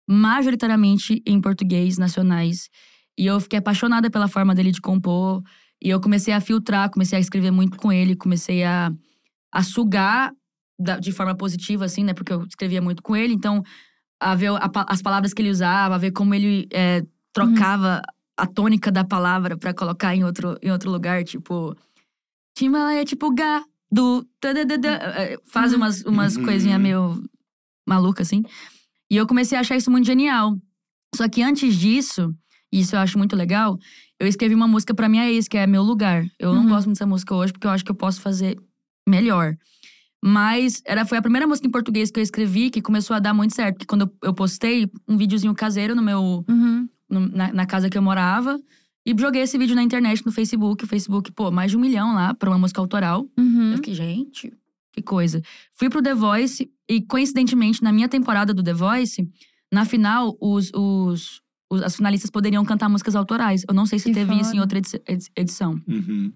majoritariamente em português, nacionais. E eu fiquei apaixonada pela forma dele de compor. E eu comecei a filtrar, comecei a escrever muito com ele, comecei a, a sugar da- de forma positiva, assim, né? Porque eu escrevia muito com ele. Então, a ver a as palavras que ele usava, a ver como ele é, trocava a tônica da palavra pra colocar em outro, em outro lugar. Tipo, Timba é tipo gado. tadadada, é, Faz Uhum. umas, umas Uhum. coisinhas meio malucas, assim. E eu comecei a achar isso muito genial. Só que antes disso, e isso eu acho muito legal, eu escrevi uma música pra minha ex, que é Meu Lugar. Eu não Uhum. gosto muito dessa música hoje, porque eu acho que eu posso fazer melhor. Mas era, foi a primeira música em português que eu escrevi que começou a dar muito certo. Porque quando eu, eu postei um videozinho caseiro no meu, Uhum. no- na, na casa que eu morava. E joguei esse vídeo na internet, no Facebook. O Facebook, pô, mais de um milhão lá pra uma música autoral. Uhum. Eu fiquei, gente, que coisa. Fui pro The Voice e, coincidentemente, na minha temporada do The Voice, na final, os, os, os- as finalistas poderiam cantar músicas autorais. Eu não sei se Que teve isso em foda. outra edi- edi- edição. Uhum.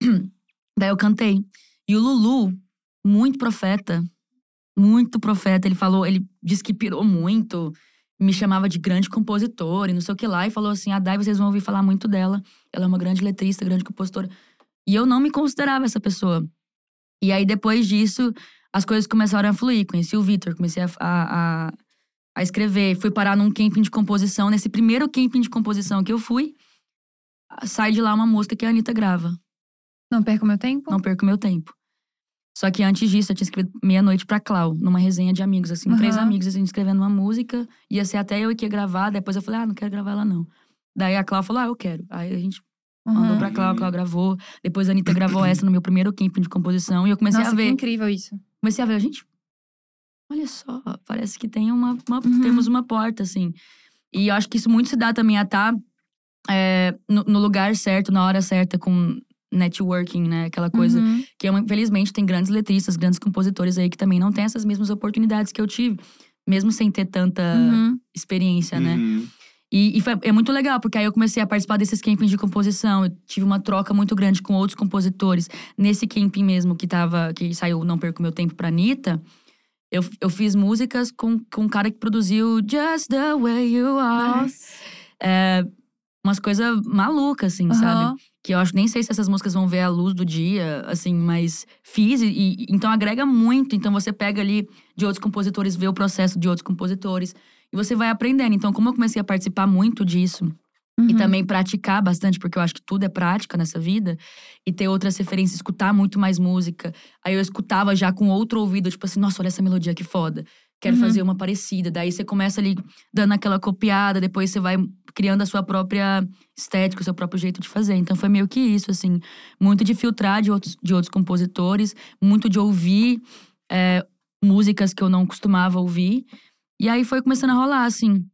Daí eu cantei. E o Lulu, muito profeta, muito profeta, ele falou, ele disse que pirou muito, me chamava de grande compositor e não sei o que lá, e falou assim: a Dai, vocês vão ouvir falar muito dela. Ela é uma grande letrista, grande compositora. E eu não me considerava essa pessoa. E aí, depois disso, as coisas começaram a fluir. Conheci o Vitor, comecei a, a, a, escrever. Fui parar num camping de composição. Nesse primeiro camping de composição que eu fui, sai de lá uma música que a Anitta grava. Não perca o meu tempo? Não perco meu tempo. Só que antes disso, eu tinha escrito meia-noite pra Clau, numa resenha de amigos, assim, três Aham. amigos, a gente escrevendo uma música. Ia ser até eu que ia gravar, depois eu falei, ah, não quero gravar ela não. Daí a Clau falou, ah, eu quero. Aí a gente mandou Uhum. pra Clau, a Clau gravou. Depois a Anitta gravou essa no meu primeiro camping de composição. E eu comecei Nossa, a que ver. incrível isso. Comecei a ver, gente, olha só, parece que tem uma, uma- Uhum. temos uma porta, assim. E eu acho que isso muito se dá também a estar no, no lugar certo, na hora certa, com networking, né? Aquela coisa Uhum. que infelizmente tem grandes letristas, grandes compositores aí que também não têm essas mesmas oportunidades que eu tive, mesmo sem ter tanta Uhum. experiência, né? Uhum. E, e foi, é muito legal, porque aí eu comecei a participar desses campings de composição. Eu tive uma troca muito grande com outros compositores. Nesse camping mesmo que tava, que saiu Não Perco Meu Tempo pra Anitta, eu, eu fiz músicas com, com um cara que produziu Just the Way You Are. Nossa. É, umas coisas malucas, assim, sabe? Que eu acho nem sei se essas músicas vão ver a luz do dia, assim, mas fiz e, e- então agrega muito. Então você pega ali de outros compositores, vê o processo de outros compositores e você vai aprendendo. Então, como eu comecei a participar muito disso e Uhum. também praticar bastante, porque eu acho que tudo é prática nessa vida, e ter outras referências, escutar muito mais música. Aí eu escutava já com outro ouvido, tipo assim, nossa, olha essa melodia que foda. Quero Uhum. fazer uma parecida. Daí você começa ali dando aquela copiada, depois você vai criando a sua própria estética, o seu próprio jeito de fazer. Então foi meio que isso, assim. Muito de filtrar de outros, de outros compositores, muito de ouvir é, músicas que eu não costumava ouvir. E aí foi começando a rolar, assim.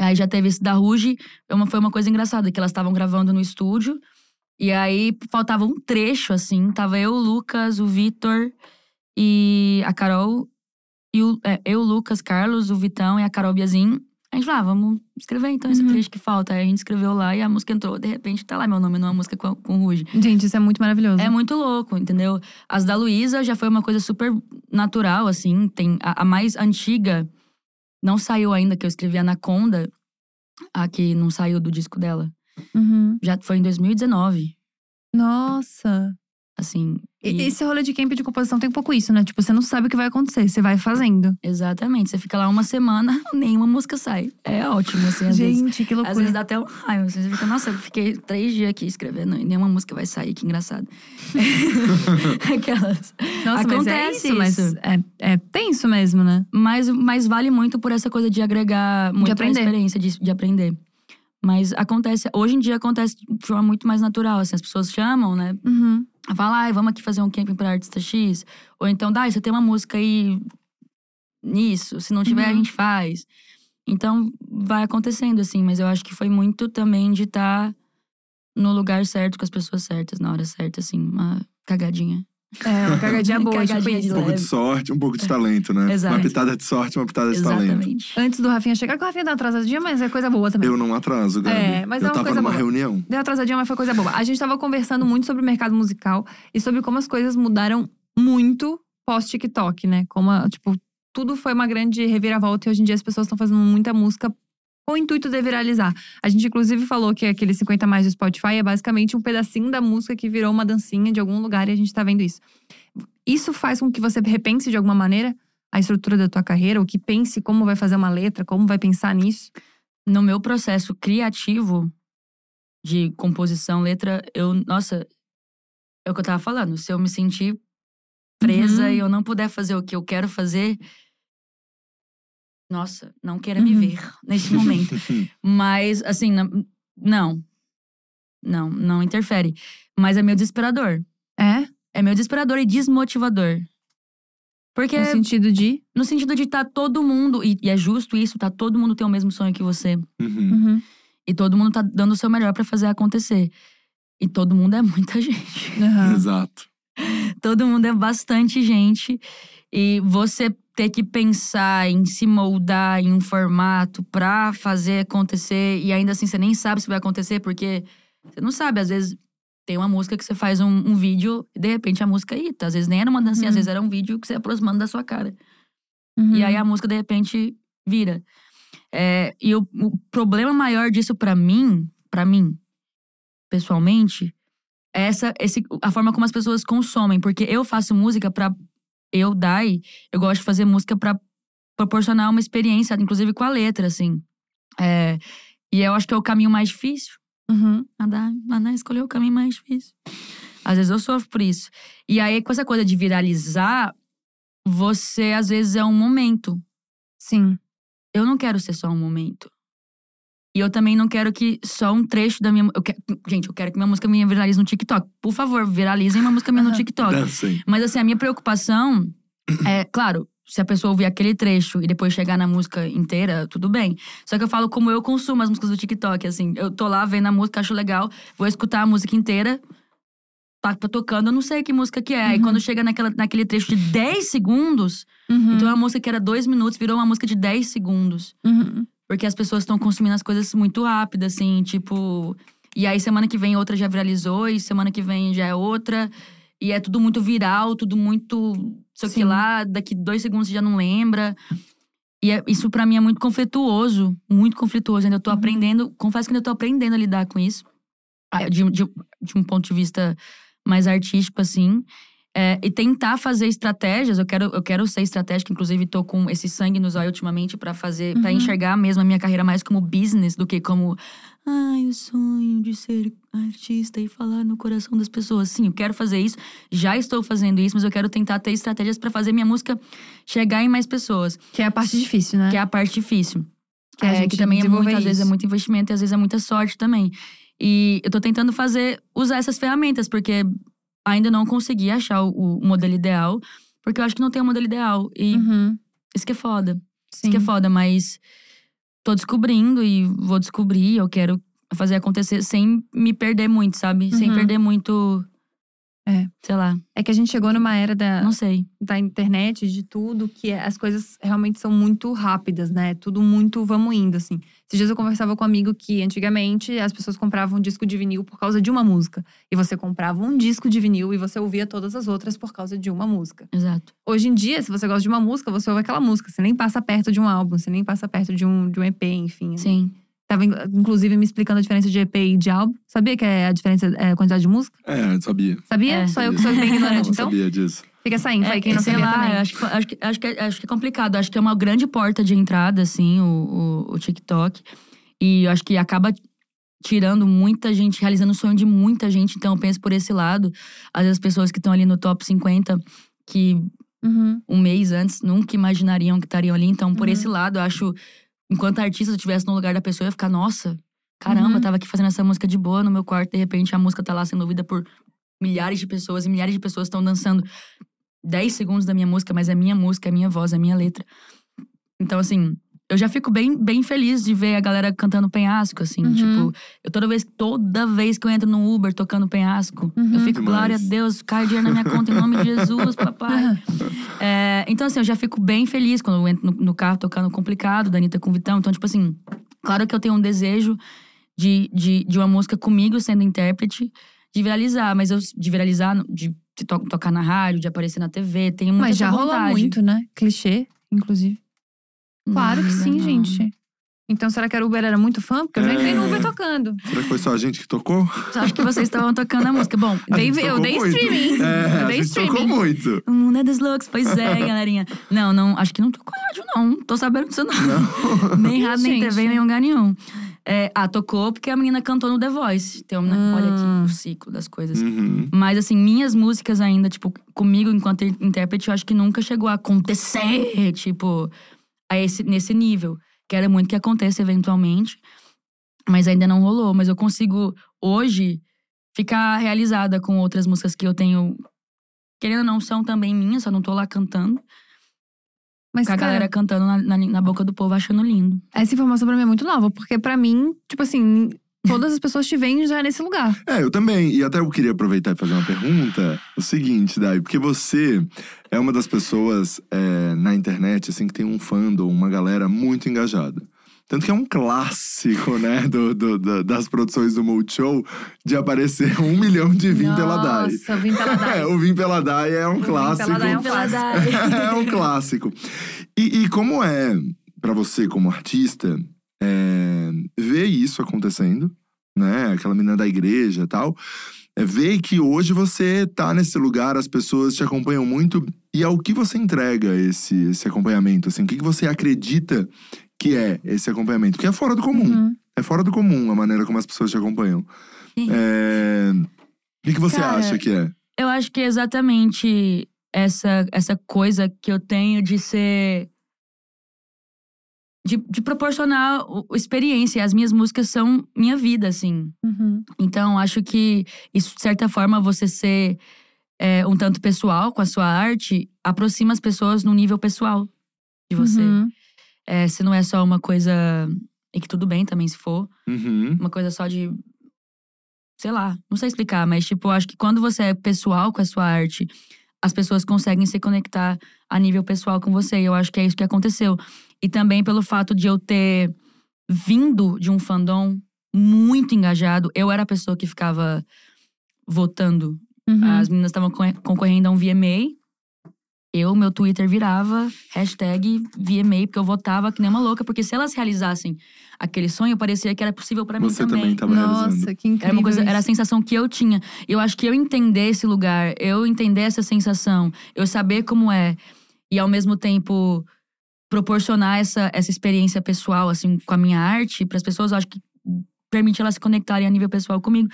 Aí já teve esse da Ruge, é uma, foi uma coisa engraçada, que elas estavam gravando no estúdio. E aí faltava um trecho, assim. Tava eu, o Lucas, o Vitor e a Carol. E o, é, eu, o Lucas, Carlos, o Vitão e a Carol Biazin. A gente falou, ah, vamos escrever então esse Uhum. trecho que falta. Aí a gente escreveu lá e a música entrou. De repente tá lá meu nome numa música com, com Ruge. Gente, isso é muito maravilhoso. É muito louco, entendeu? As da Luísa já foi uma coisa super natural, assim. Tem a, a mais antiga, não saiu ainda, que eu escrevi Anaconda, a que não saiu do disco dela. Uhum. Já foi em 2019, Nossa. Assim. E- Esse rolê de camp de composição tem um pouco isso, né? Tipo, você não sabe o que vai acontecer, você vai fazendo. Exatamente. Você fica lá uma semana, nenhuma música sai. É ótimo, assim, às vezes. Gente, que loucura. Às vezes dá até um raio. Você fica, nossa, eu fiquei três dias aqui escrevendo e nenhuma música vai sair, que engraçado. Aquelas. Nossa, mas é Acontece isso, mas isso. é, é tenso mesmo, né? Mas, mas vale muito por essa coisa de agregar muito aprender. a experiência de, de aprender. Mas acontece, hoje em dia acontece de forma muito mais natural. Assim, as pessoas chamam, né? Uhum. Fala, ai, vamos aqui fazer um camping pra artista X. Ou então, dá, você tem uma música aí nisso. Se não tiver, a Uhum. gente faz. Então, vai acontecendo, assim. Mas eu acho que foi muito também de estar no lugar certo, com as pessoas certas, na hora certa, assim. Uma cagadinha. É, uma cagadinha boa, tipo Cagadinha de isso. Um pouco de sorte, um pouco de talento, né? Exato. Uma pitada de sorte, uma pitada de talento. Exatamente. Antes do Rafinha chegar, que o Rafinha deu uma atrasadinha, mas é coisa boa também. Eu não atraso, Gabi. É, mas é eu uma tava coisa numa boa. reunião. Deu atrasadinha, mas foi coisa boa. A gente tava conversando muito sobre o mercado musical e sobre como as coisas mudaram muito pós-TikTok, né? Como, a- tipo, tudo foi uma grande reviravolta e hoje em dia as pessoas estão fazendo muita música o intuito de viralizar. A gente, inclusive, falou que aquele 50 mais do Spotify é basicamente um pedacinho da música que virou uma dancinha de algum lugar e a gente tá vendo isso. Isso faz com que você repense de alguma maneira a estrutura da tua carreira, ou que pense como vai fazer uma letra, como vai pensar nisso. no meu processo criativo de composição, letra, eu, nossa, é o que eu tava falando. Se eu me sentir presa Uhum. e eu não puder fazer o que eu quero fazer, nossa, não queira me Uhum. ver nesse momento. Mas, assim, não- não. Não, interfere. Mas é meio desesperador. É? É meio desesperador e desmotivador. Porque No sentido de. no sentido de tá todo mundo, e, e é justo isso, tá todo mundo tem o mesmo sonho que você. Uhum. Uhum. E todo mundo tá dando o seu melhor pra fazer acontecer. E todo mundo é muita gente. Aham. Exato. todo mundo é bastante gente. E você ter que pensar em se moldar em um formato pra fazer acontecer. E ainda assim, você nem sabe se vai acontecer, porque você não sabe. Às vezes tem uma música que você faz um, um vídeo e de repente a música irrita. Às vezes nem era uma dancinha, às Uhum. vezes era um vídeo que você aproximando da sua cara. Uhum. E aí a música, de repente, vira. É, e o, o problema maior disso pra mim, pra mim, pessoalmente, é essa, esse, a forma como as pessoas consomem. Porque eu faço música pra. Eu, Dai, eu gosto de fazer música pra proporcionar uma experiência, inclusive com a letra, assim. É, e eu acho que é o caminho mais difícil. Uhum. A Dai, a Dai escolheu o caminho mais difícil. Às vezes eu sofro por isso. E aí, com essa coisa de viralizar, você às vezes é um momento Sim. eu não quero ser só um momento. E eu também não quero que só um trecho da minha. Eu quero, gente, eu quero que minha música minha viralize no TikTok. Por favor, viralizem uma música minha no. TikTok. Mas assim, a minha preocupação é, claro, se a pessoa ouvir aquele trecho e depois chegar na música inteira, tudo bem. Só que eu falo como eu consumo as músicas do TikTok, assim. Eu tô lá vendo a música, acho legal, vou escutar a música inteira. Tá, tá tocando, eu não sei que música que é. E Uhum. quando chega naquela, naquele trecho de 10 segundos, Uhum. então é uma música que era 2 minutos, virou uma música de 10 segundos. Uhum. Porque as pessoas estão consumindo as coisas muito rápido, assim, tipo. E aí, semana que vem outra já viralizou, e semana que vem já é outra. E é tudo muito viral, tudo muito. Sei o que lá, daqui dois segundos você já não lembra. E é- isso pra mim é muito conflituoso, muito conflituoso. Ainda tô Uhum. aprendendo, confesso que ainda tô aprendendo a lidar com isso. Ah, De, de, de um ponto de vista mais artístico, assim. É, e tentar fazer estratégias, eu quero, eu quero ser estratégica, inclusive tô com esse sangue nos olhos ultimamente pra fazer, para Uhum. enxergar mesmo a minha carreira mais como business do que como ai, o sonho de ser artista e falar no coração das pessoas. Sim, eu quero fazer isso, já estou fazendo isso, mas eu quero tentar ter estratégias pra fazer minha música chegar em mais pessoas, Que é a parte difícil, né? que é a parte difícil. Que a É, gente que também é às vezes é muito investimento e às vezes é muita sorte também. E eu tô tentando fazer, usar essas ferramentas, porque ainda não consegui achar o, o modelo ideal, porque eu acho que não tem um modelo ideal. E Uhum. isso que é foda. Sim. Isso que é foda, mas tô descobrindo e vou descobrir. Eu quero fazer acontecer sem me perder muito, sabe? Sem Uhum. perder muito. É. Sei lá, É que a gente chegou numa era da, não sei. da internet, de tudo, que é- as coisas realmente são muito rápidas, né? Tudo muito vamos indo, assim. Esses dias eu conversava com um amigo que antigamente as pessoas compravam um disco de vinil por causa de uma música. E você comprava um disco de vinil e você ouvia todas as outras por causa de uma música. Exato. Hoje em dia, se você gosta de uma música, você ouve aquela música. Você nem passa perto de um álbum, você nem passa perto de um, de um EP, enfim. Sim. Tava, in- inclusive, me explicando a diferença de EP e de álbum. Sabia que é a diferença é a quantidade de música? É, sabia. Sabia? É. Só eu que sou bem ignorante, então? sabia disso. Fica essa info aí, quem não sei sabia lá, também. acho, que- acho, que, acho, que, é- acho que é complicado. Acho que é uma grande porta de entrada, assim, o, o, o TikTok. E eu acho que acaba tirando muita gente, realizando o sonho de muita gente. Então, eu penso por esse lado. Às vezes, as pessoas que estão ali no top 50, que Uhum. um mês antes nunca imaginariam que estariam ali. Então, por Uhum. esse lado, eu acho, enquanto artista, eu estivesse no lugar da pessoa, eu ia ficar, nossa, caramba, Uhum. eu tava aqui fazendo essa música de boa no meu quarto, de repente a música tá lá sendo ouvida por milhares de pessoas, e milhares de pessoas estão dançando 10 segundos da minha música, mas é minha música, é minha voz, é minha letra. Então, assim. Eu já fico bem, bem feliz de ver a galera cantando penhasco, assim. Uhum. Tipo, eu toda vez, toda vez que eu entro no Uber tocando penhasco, eu Uhum. fico, Demais. glória a Deus, cai dinheiro na minha conta, em nome de Jesus, papai. É, então, assim, eu já fico bem feliz quando eu entro no, no carro tocando complicado, da Anitta com o Vitão. Então, tipo assim, claro que eu tenho um desejo de, de, de uma música comigo sendo intérprete, de viralizar, mas eu de viralizar, de, de to- tocar na rádio, de aparecer na TV, tenho muita Mas já rolou muito, né? Clichê, inclusive. Claro que sim, não. gente. Então, será que a Uber era muito fã? Porque eu já entrei no É. Uber tocando. Será que foi só a gente que tocou? Só acho que vocês estavam tocando a música. Bom, A Dei- gente eu tocou dei muito. streaming. É, Eu a dei gente tocou streaming. muito. o mundo é dos loucos. Pois é, galerinha. Não, não, acho que não tocou em rádio, não. Tô sabendo disso, não. nem rádio, nem gente. TV, nem lugar nenhum. É, ah, tocou porque a menina cantou no The Voice. Tem uma, Hum. Olha aqui o ciclo das coisas. Uhum. Mas, assim, minhas músicas ainda, tipo, comigo enquanto intérprete, eu acho que nunca chegou a acontecer, tipo, a esse, nesse nível. Quero muito que aconteça eventualmente, mas ainda não rolou. Mas eu consigo, hoje, ficar realizada com outras músicas que eu tenho. Querendo ou não, são também minhas, só não tô lá cantando. Mas, Com a cara, galera cantando na, na, na boca do povo, achando lindo. essa informação pra mim é muito nova. Porque pra mim, tipo assim, todas as pessoas te veem já nesse lugar. É, eu também. E até eu queria aproveitar e fazer uma pergunta. O seguinte, Dai, porque você é uma das pessoas é, na internet, assim, que tem um fandom, uma galera muito engajada. Tanto que é um clássico, né, do, do- da- das produções do Multishow, de aparecer um milhão de Vim pela Dai. Nossa, Vim pela Dai. É, o Vim pela Dai é um Vim clássico. pela Dai é um clássico. é um clássico. E, e como é pra você, como artista, é, ver isso acontecendo, né? Aquela menina da igreja e tal. É ver que hoje você tá nesse lugar, as pessoas te acompanham muito. E ao que você entrega esse, esse acompanhamento? Assim, o que, que você acredita que é esse acompanhamento? Porque é fora do comum. Uhum. É fora do comum a maneira como as pessoas te acompanham. É, O que, que você Cara, acha que é? Eu acho que é exatamente essa, essa coisa que eu tenho de ser. De, de proporcionar o- experiência. As minhas músicas são minha vida, assim. Uhum. Então, acho que isso, de certa forma, você ser é, um tanto pessoal com a sua arte, aproxima as pessoas no nível pessoal de você. Uhum. É, se não é só uma coisa. E que tudo bem também, se for. Uhum. Uma coisa só de. Sei lá, não sei explicar, mas, tipo, eu acho que quando você é pessoal com a sua arte, as pessoas conseguem se conectar a nível pessoal com você. E eu acho que é isso que aconteceu. E também pelo fato de eu ter vindo de um fandom muito engajado, eu era a pessoa que ficava votando Uhum. as meninas estavam concorre- concorrendo a um VMA. Eu, meu Twitter virava hashtag VMA, porque eu votava que nem uma louca. Porque se elas realizassem aquele sonho, parecia que era possível pra mim Você também também. estava realizando. Nossa, que incrível. Era uma coisa, era a sensação que eu tinha. Eu acho que eu entender esse lugar, eu entender essa sensação, eu saber como é, e ao mesmo tempo proporcionar essa, essa experiência pessoal, assim, com a minha arte, para as pessoas, eu acho que permite elas se conectarem a nível pessoal comigo.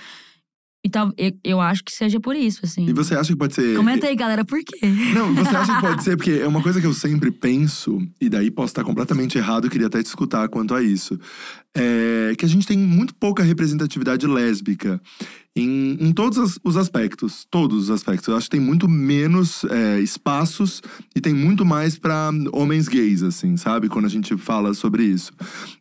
E tal, eu, eu acho que seja por isso, assim. E você acha que pode ser. Comenta aí, galera, por quê? Não, você acha que pode ser, porque é uma coisa que eu sempre penso, e daí posso estar completamente errado, eu queria até te escutar quanto a isso. É que a gente tem muito pouca representatividade lésbica em, em todos os aspectos. Todos os aspectos. Eu acho que tem muito menos é, espaços e tem muito mais pra homens gays, assim, sabe? Quando a gente fala sobre isso.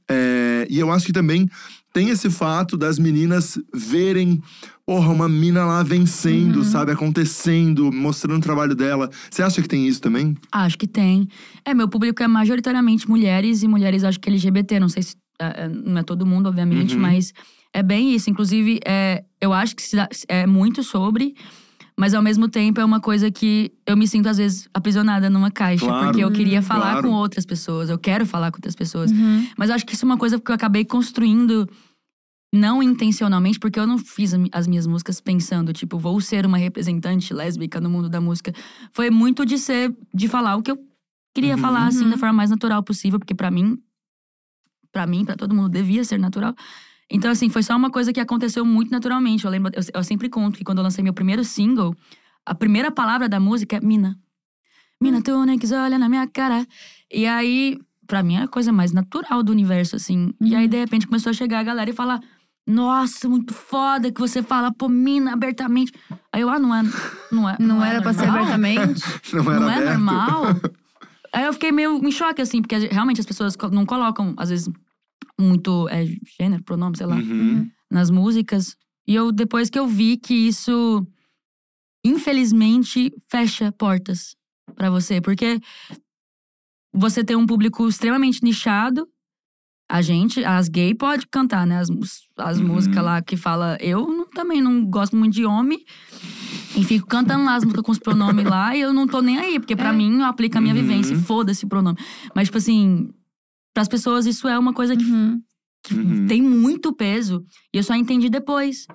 É, e eu acho que também tem esse fato das meninas verem, porra, uma mina lá vencendo, sabe? Acontecendo, mostrando o trabalho dela. Você acha que tem isso também? Acho que tem. É, meu público é majoritariamente mulheres e mulheres, acho que LGBT. Não sei se. é, é, não é todo mundo, obviamente, Uhum. mas é bem isso. Inclusive, é, eu acho que se dá- é muito sobre. Mas ao mesmo tempo é uma coisa que eu me sinto, às vezes, aprisionada numa caixa. Claro, porque eu queria falar claro. com outras pessoas, eu quero falar com outras pessoas. Uhum. Mas eu acho que isso é uma coisa que eu acabei construindo não intencionalmente, porque eu não fiz as minhas músicas pensando, tipo, vou ser uma representante lésbica no mundo da música. Foi muito de ser, de falar o que eu queria Uhum. falar, assim, Uhum. da forma mais natural possível, porque pra mim, pra mim, pra todo mundo, devia ser natural. Então, assim, foi só uma coisa que aconteceu muito naturalmente. Eu lembro, eu, eu sempre conto que quando eu lancei meu primeiro single, a primeira palavra da música é mina. Mina, tu nem quis olhar na minha cara. E aí, pra mim, é a coisa mais natural do universo, assim. E aí, de repente, começou a chegar a galera e falar: Nossa, muito foda que você fala, pô, mina, abertamente. Aí eu, ah, não é. Não, é, Não, é era pra ser abertamente? Não era Não é aberto? normal? Aí eu fiquei meio em choque, assim, porque realmente as pessoas não colocam, às vezes, muito é, gênero, pronome, sei lá, Uhum. nas músicas. E eu, depois que eu vi que isso, infelizmente, fecha portas pra você. Porque você tem um público extremamente nichado. A gente, as gay pode cantar, né? As, as Uhum. músicas lá que fala. Eu não- também não gosto muito de homem. E fico cantando lá as músicas com os pronomes lá e eu não tô nem aí, porque pra É. mim eu aplico a minha Uhum. vivência, e foda-se o pronome. Mas, tipo assim, pras pessoas isso é uma coisa que Uhum. que Uhum. tem muito peso. E eu só entendi depois.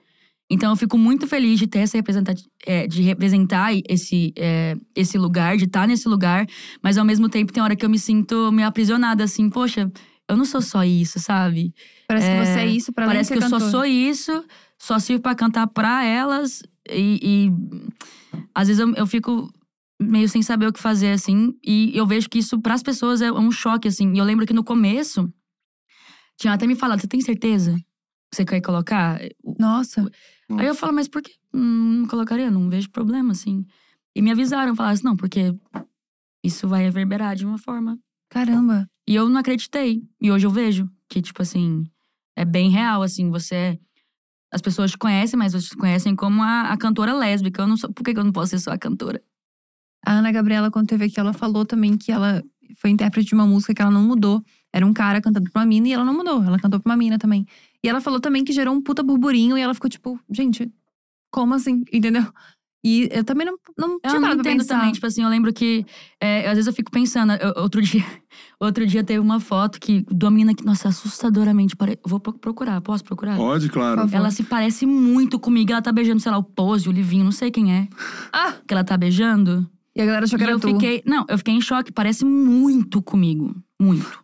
Então eu fico muito feliz de ter essa representati- é, de representar esse, é, esse lugar, de estar nesse lugar, mas ao mesmo tempo tem hora que eu me sinto meio aprisionada, assim, poxa, eu não sou só isso, sabe? Parece É, que você é isso pra Parece que eu só sou isso, só sirvo pra cantar pra elas. E, e às vezes eu, eu fico meio sem saber o que fazer, assim. E eu vejo que isso, pras pessoas, é um choque, assim. E eu lembro que no começo, tinha até me falado: você tem certeza que você quer colocar? Nossa. Aí eu falo, mas por que não colocaria? Não vejo problema, assim. E me avisaram, falaram assim, não, porque isso vai reverberar de uma forma. Caramba. E eu não acreditei. E hoje eu vejo que, tipo assim, é bem real, assim, você. As pessoas te conhecem, mas vocês te conhecem como a, a cantora lésbica. Eu não sou. Por que eu não posso ser só a cantora? A Ana Gabriela, quando teve aqui, ela falou também que ela foi intérprete de uma música que ela não mudou. Era um cara cantando pra uma mina e ela não mudou. Ela cantou pra uma mina também. E ela falou também que gerou um puta burburinho e ela ficou tipo, gente, como assim? Entendeu? E eu também não, não Eu tinha não parado pra entendo pensar. também, tipo assim, eu lembro que é, às vezes eu fico pensando, eu- outro dia, outro dia teve uma foto que de uma menina que, nossa, assustadoramente pare... Vou pro- procurar, posso procurar? Pode, claro. Ela se parece muito comigo, ela tá beijando, sei lá, o Pose, o Livinho, não sei quem é, Ah! que ela tá beijando. E a galera achou que era eu tu. fiquei, não, eu fiquei em choque, parece muito comigo, muito.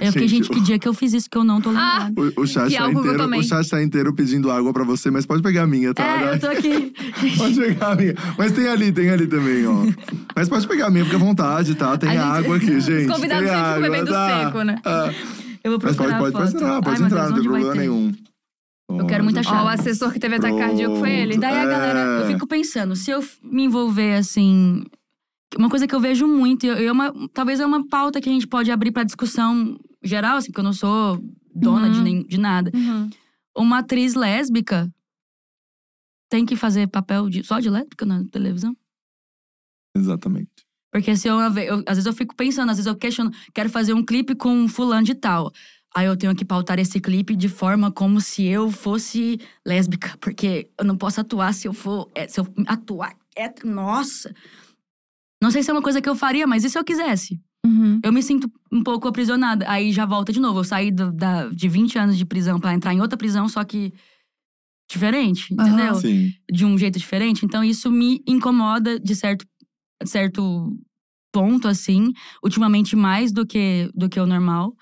Eu fiquei, Gente, gente, que dia que eu fiz isso que eu não tô Ah! lembrada. O, o tá que eu inteiro, o chat tá inteiro pedindo água pra você, mas pode pegar a minha, tá? É, eu tô aqui. Pode pegar a minha. Mas tem ali, tem ali também, ó. Mas pode pegar a minha, fica à vontade, tá? Tem A gente- água aqui, gente. Os convidados sempre ficam água, bebendo tá? seco, né? Ah, Eu vou mas procurar pode, pode, a pode foto. entrar, pode Ai, entrar, Deus, não tem onde vai problema ter? nenhum. Eu quero muita Pode. chave. Ó, o assessor que teve ataque cardíaco foi ele. Daí a galera, eu É. fico pensando, se eu me envolver assim. Uma coisa que eu vejo muito, eu, eu- uma, talvez é uma pauta que a gente pode abrir pra discussão geral, assim, porque eu não sou dona de, Uhum. nem, de nada. Uhum. Uma atriz lésbica tem que fazer papel de, só de lésbica na televisão? Exatamente. Porque se eu, eu- às vezes eu fico pensando, às vezes eu questiono, quero fazer um clipe com um fulano de tal. Aí eu tenho que pautar esse clipe de forma como se eu fosse lésbica, porque eu não posso atuar se eu for, é, se eu atuar hétero, nossa. Não sei se é uma coisa que eu faria, mas e se eu quisesse? Uhum. Eu me sinto um pouco aprisionada. Aí já volta de novo. Eu saí do- da, de 20 anos de prisão pra entrar em outra prisão, só que diferente, Aham. entendeu? Sim. de um jeito diferente. Então isso me incomoda de certo, certo ponto, assim, ultimamente mais do que, do que o normal.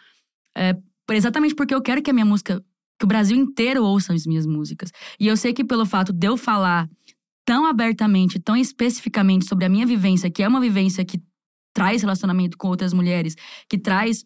É, exatamente porque eu quero que a minha música, que o Brasil inteiro ouça as minhas músicas. E eu sei que pelo fato de eu falar tão abertamente, tão especificamente sobre a minha vivência, que é uma vivência que traz relacionamento com outras mulheres, que traz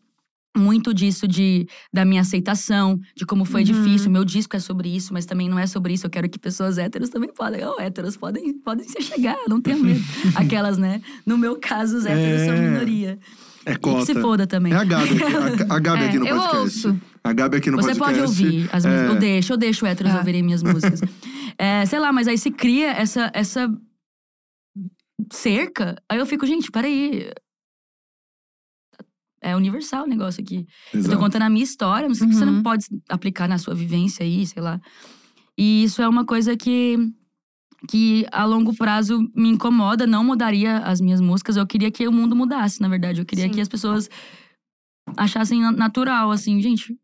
muito disso de da minha aceitação, de como foi Uhum. difícil. Meu disco é sobre isso, mas também não é sobre isso. Eu quero que pessoas héteros também podem. Oh, héteros podem, podem se chegar, não tenho medo. Aquelas, né? No meu caso, os héteros são É. minoria. É E que cota. se foda também. É a Gabi aqui, a, a Gabi É, aqui no eu podcast. ouço. A Gabi aqui no Você podcast. pode ouvir as minhas. é. Eu deixo, eu deixo héteros É. ouvirem minhas músicas. É, sei lá, mas aí se cria essa, essa cerca. Aí eu fico, gente, peraí. É universal o negócio aqui. Eu tô Exato. contando a minha história, não sei que você não Uhum. pode aplicar na sua vivência aí, sei lá. E isso é uma coisa que, que a longo prazo me incomoda, não mudaria as minhas músicas. Eu queria que o mundo mudasse, na verdade. Eu queria Sim. que as pessoas achassem na- natural, assim, gente.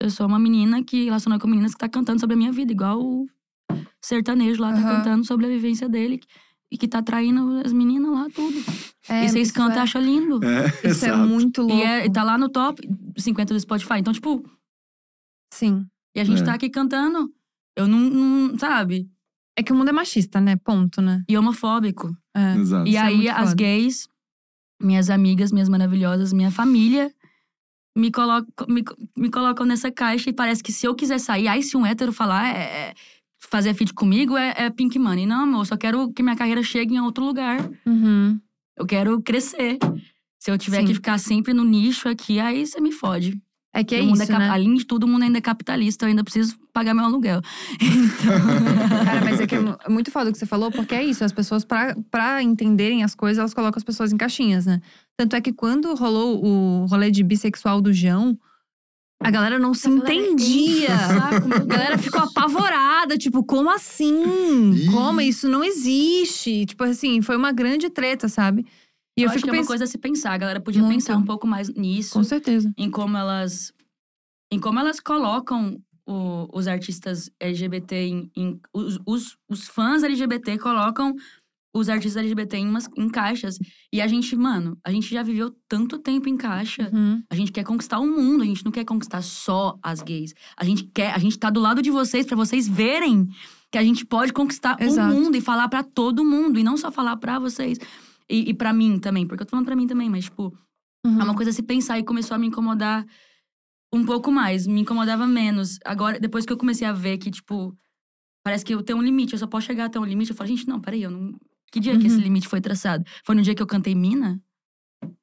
Eu sou uma menina que relaciona com meninas que tá cantando sobre a minha vida, igual o sertanejo lá tá Aham. cantando sobre a vivência dele. E que tá traindo as meninas lá, tudo. É, e vocês cantam e é- acham lindo. É, Isso é muito louco. E é, e tá lá no top 50 do Spotify. Então, tipo, Sim. e a gente É. tá aqui cantando. Eu não, não- sabe? É que o mundo é machista, né? Ponto, né? E homofóbico. É. Exato. E Isso é aí, muito as foda. gays, minhas amigas, minhas maravilhosas, minha família, me colocam, me, me colocam nessa caixa e parece que se eu quiser sair, aí se um hétero falar, é, é- fazer feat comigo é, é pink money. Não, amor, eu só quero que minha carreira chegue em outro lugar. Uhum. Eu quero crescer. Se eu tiver Sim. que ficar sempre no nicho aqui, aí você me fode. É que é mundo isso, cap- né? Além de tudo, o mundo ainda é capitalista, eu ainda preciso pagar meu aluguel. Então, Cara, mas é que é é muito foda o que você falou, porque é isso. As pessoas, pra, pra entenderem as coisas, elas colocam as pessoas em caixinhas, né? Tanto é que quando rolou o rolê de bissexual do João, a galera não se A galera entendia. meu A galera ficou apavorada, tipo, como assim? Ih. Como? Isso não existe. Tipo assim, foi uma grande treta, sabe? E eu, eu acho que é uma coisa a se pensar. A galera podia Muito. pensar um pouco mais nisso. Com certeza. em como elas em como elas colocam o- os artistas LGBT em, em- os, os, os fãs LGBT colocam os artistas LGBT em, umas, em caixas e a gente mano a gente já viveu tanto tempo em caixa Uhum. a gente quer conquistar o mundo a gente não quer conquistar só as gays a gente quer a gente tá do lado de vocês pra vocês verem que a gente pode conquistar Exato. o mundo e falar pra todo mundo e não só falar pra vocês e, e para mim também porque eu tô falando pra mim também mas tipo Uhum. é uma coisa a se pensar e começou a me incomodar um pouco mais. Me incomodava menos. Agora, depois que eu comecei a ver que, tipo, parece que eu tenho um limite, eu só posso chegar até um limite. Eu falo, gente, não, peraí, eu não. Que dia que esse Uhum. limite foi traçado? Foi no dia que eu cantei Mina?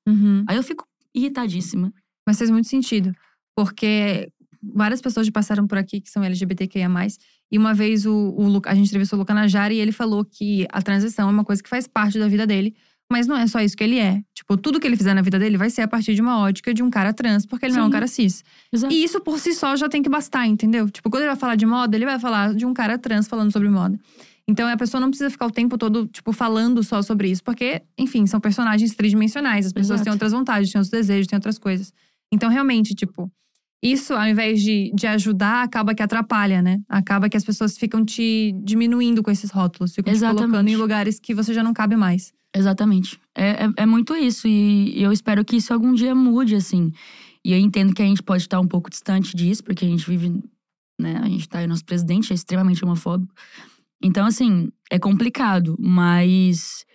Uhum. Aí eu fico irritadíssima. Mas faz muito sentido. Porque várias pessoas já passaram por aqui que são LGBTQIA. E uma vez o, o a gente entrevistou o Luca Najari e ele falou que a transição é uma coisa que faz parte da vida dele. Mas não é só isso que ele é. Tipo, tudo que ele fizer na vida dele vai ser a partir de uma ótica de um cara trans, porque ele não é um Sim. cara cis. Exato. E isso por si só já tem que bastar, entendeu? Tipo, quando ele vai falar de moda, ele vai falar de um cara trans falando sobre moda. Então a pessoa não precisa ficar o tempo todo, tipo, falando só sobre isso, porque, enfim, são personagens tridimensionais. As pessoas têm Exato. outras vontades, têm outros desejos, têm outras coisas. Então, realmente, tipo, isso, ao invés de, de ajudar, acaba que atrapalha, né? Acaba que as pessoas ficam te diminuindo com esses rótulos, ficam te Exatamente. colocando em lugares que você já não cabe mais. Exatamente. É, é, é muito isso. E, e eu espero que isso algum dia mude, assim. E eu entendo que a gente pode estar um pouco distante disso, porque a gente vive, né? A gente tá aí, nosso presidente é extremamente homofóbico. Então, assim, é complicado, mas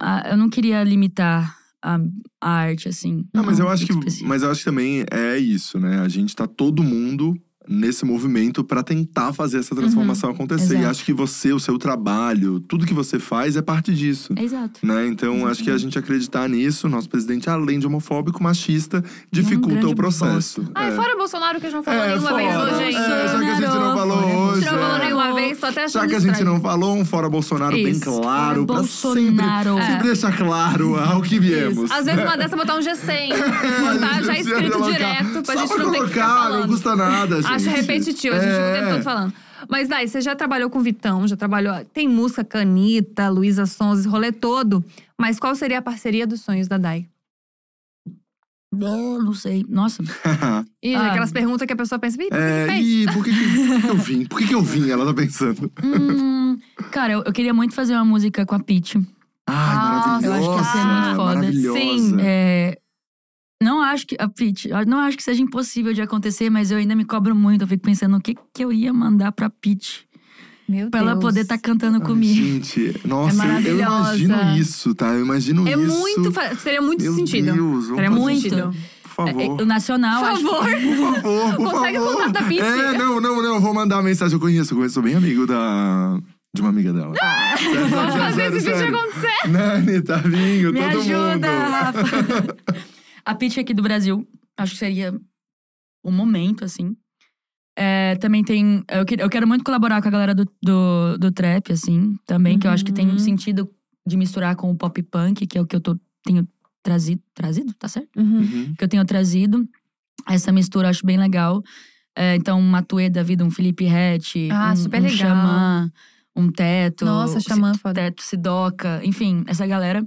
ah, eu não queria limitar a, a arte, assim. Não, mas a eu acho que, específico. mas eu acho que também é isso, né? A gente tá todo mundo nesse movimento pra tentar fazer essa transformação acontecer. E Exato. acho que você, o seu trabalho, tudo que você faz é parte disso. É exato. Né? Então, acho que a gente acreditar nisso, nosso presidente, além de homofóbico, machista, dificulta grande o processo. Ai, É. fora Bolsonaro, que a gente não falou É, nenhuma vez fora. hoje ainda. É, já que a gente não falou Fora hoje. A gente não falou é. nenhuma vez, tô até Já que a gente estranho. não falou, um fora Bolsonaro bem Isso. claro, pra Bolsonaro. sempre, sempre deixar claro ao que viemos. Isso. Às vezes uma dessa botar um G100. Botar já escrito colocar. direto, pra Só gente pra não ter que ficar colocar, falando. não custa nada, gente. Acho repetitivo, a gente fica o tempo É. todo falando. Mas, Dai, você já trabalhou com Vitão, já trabalhou. Tem música Canita, Luísa Sons, esse rolê todo. Mas qual seria a parceria dos sonhos da Dai? Não, não sei. Nossa. E Ah. aquelas perguntas que a pessoa pensa, "Ih, por que É, que fez? e por que, que, por que eu vim? Por que, que eu vim? Ela tá pensando. Hum, cara, eu, eu queria muito fazer uma música com a Pitty. Ai, Nossa, maravilhosa. eu acho que ia ser muito foda. Sim, É, não acho que. A Pitty, eu não acho que seja impossível de acontecer, mas eu ainda me cobro muito. Eu fico pensando o que, que eu ia mandar pra Pitty. Meu Pra ela Deus. poder estar cantando Ai, comigo. Gente, nossa, eu- eu, imagino isso, tá? Eu imagino É isso. muito. fa- Teria muito Meu sentido. Deus, fazer muito Muito. sentido. Por É, favor. é, o Nacional, Por que- favor. Por favor, por Consegue favor. contato da Pitty? É, não, não, não. eu Vou mandar uma mensagem. Eu conheço, eu conheço. Sou bem amigo da... De uma amiga dela. Sério, Vamos sério, fazer sério, esse vídeo acontecer. Nani, tá vindo, Me todo ajuda, mundo. Rafa. a Pitty aqui do Brasil, acho que seria o momento, assim. É, também tem. Eu, que- eu quero muito colaborar com a galera do, do, do trap, assim, também, que eu acho que tem Uhum. um sentido de misturar com o pop punk, que é o que eu tô, tenho trazido. Trazido? Tá certo? Uhum. Uhum. que eu tenho trazido. Essa mistura eu acho bem legal. É, então, um Matuê da vida, um Felipe Rett, Ah, um, super um legal. Xamã, um Teto. Nossa, Xamã, foda. Teto, Sidoca, enfim, essa galera.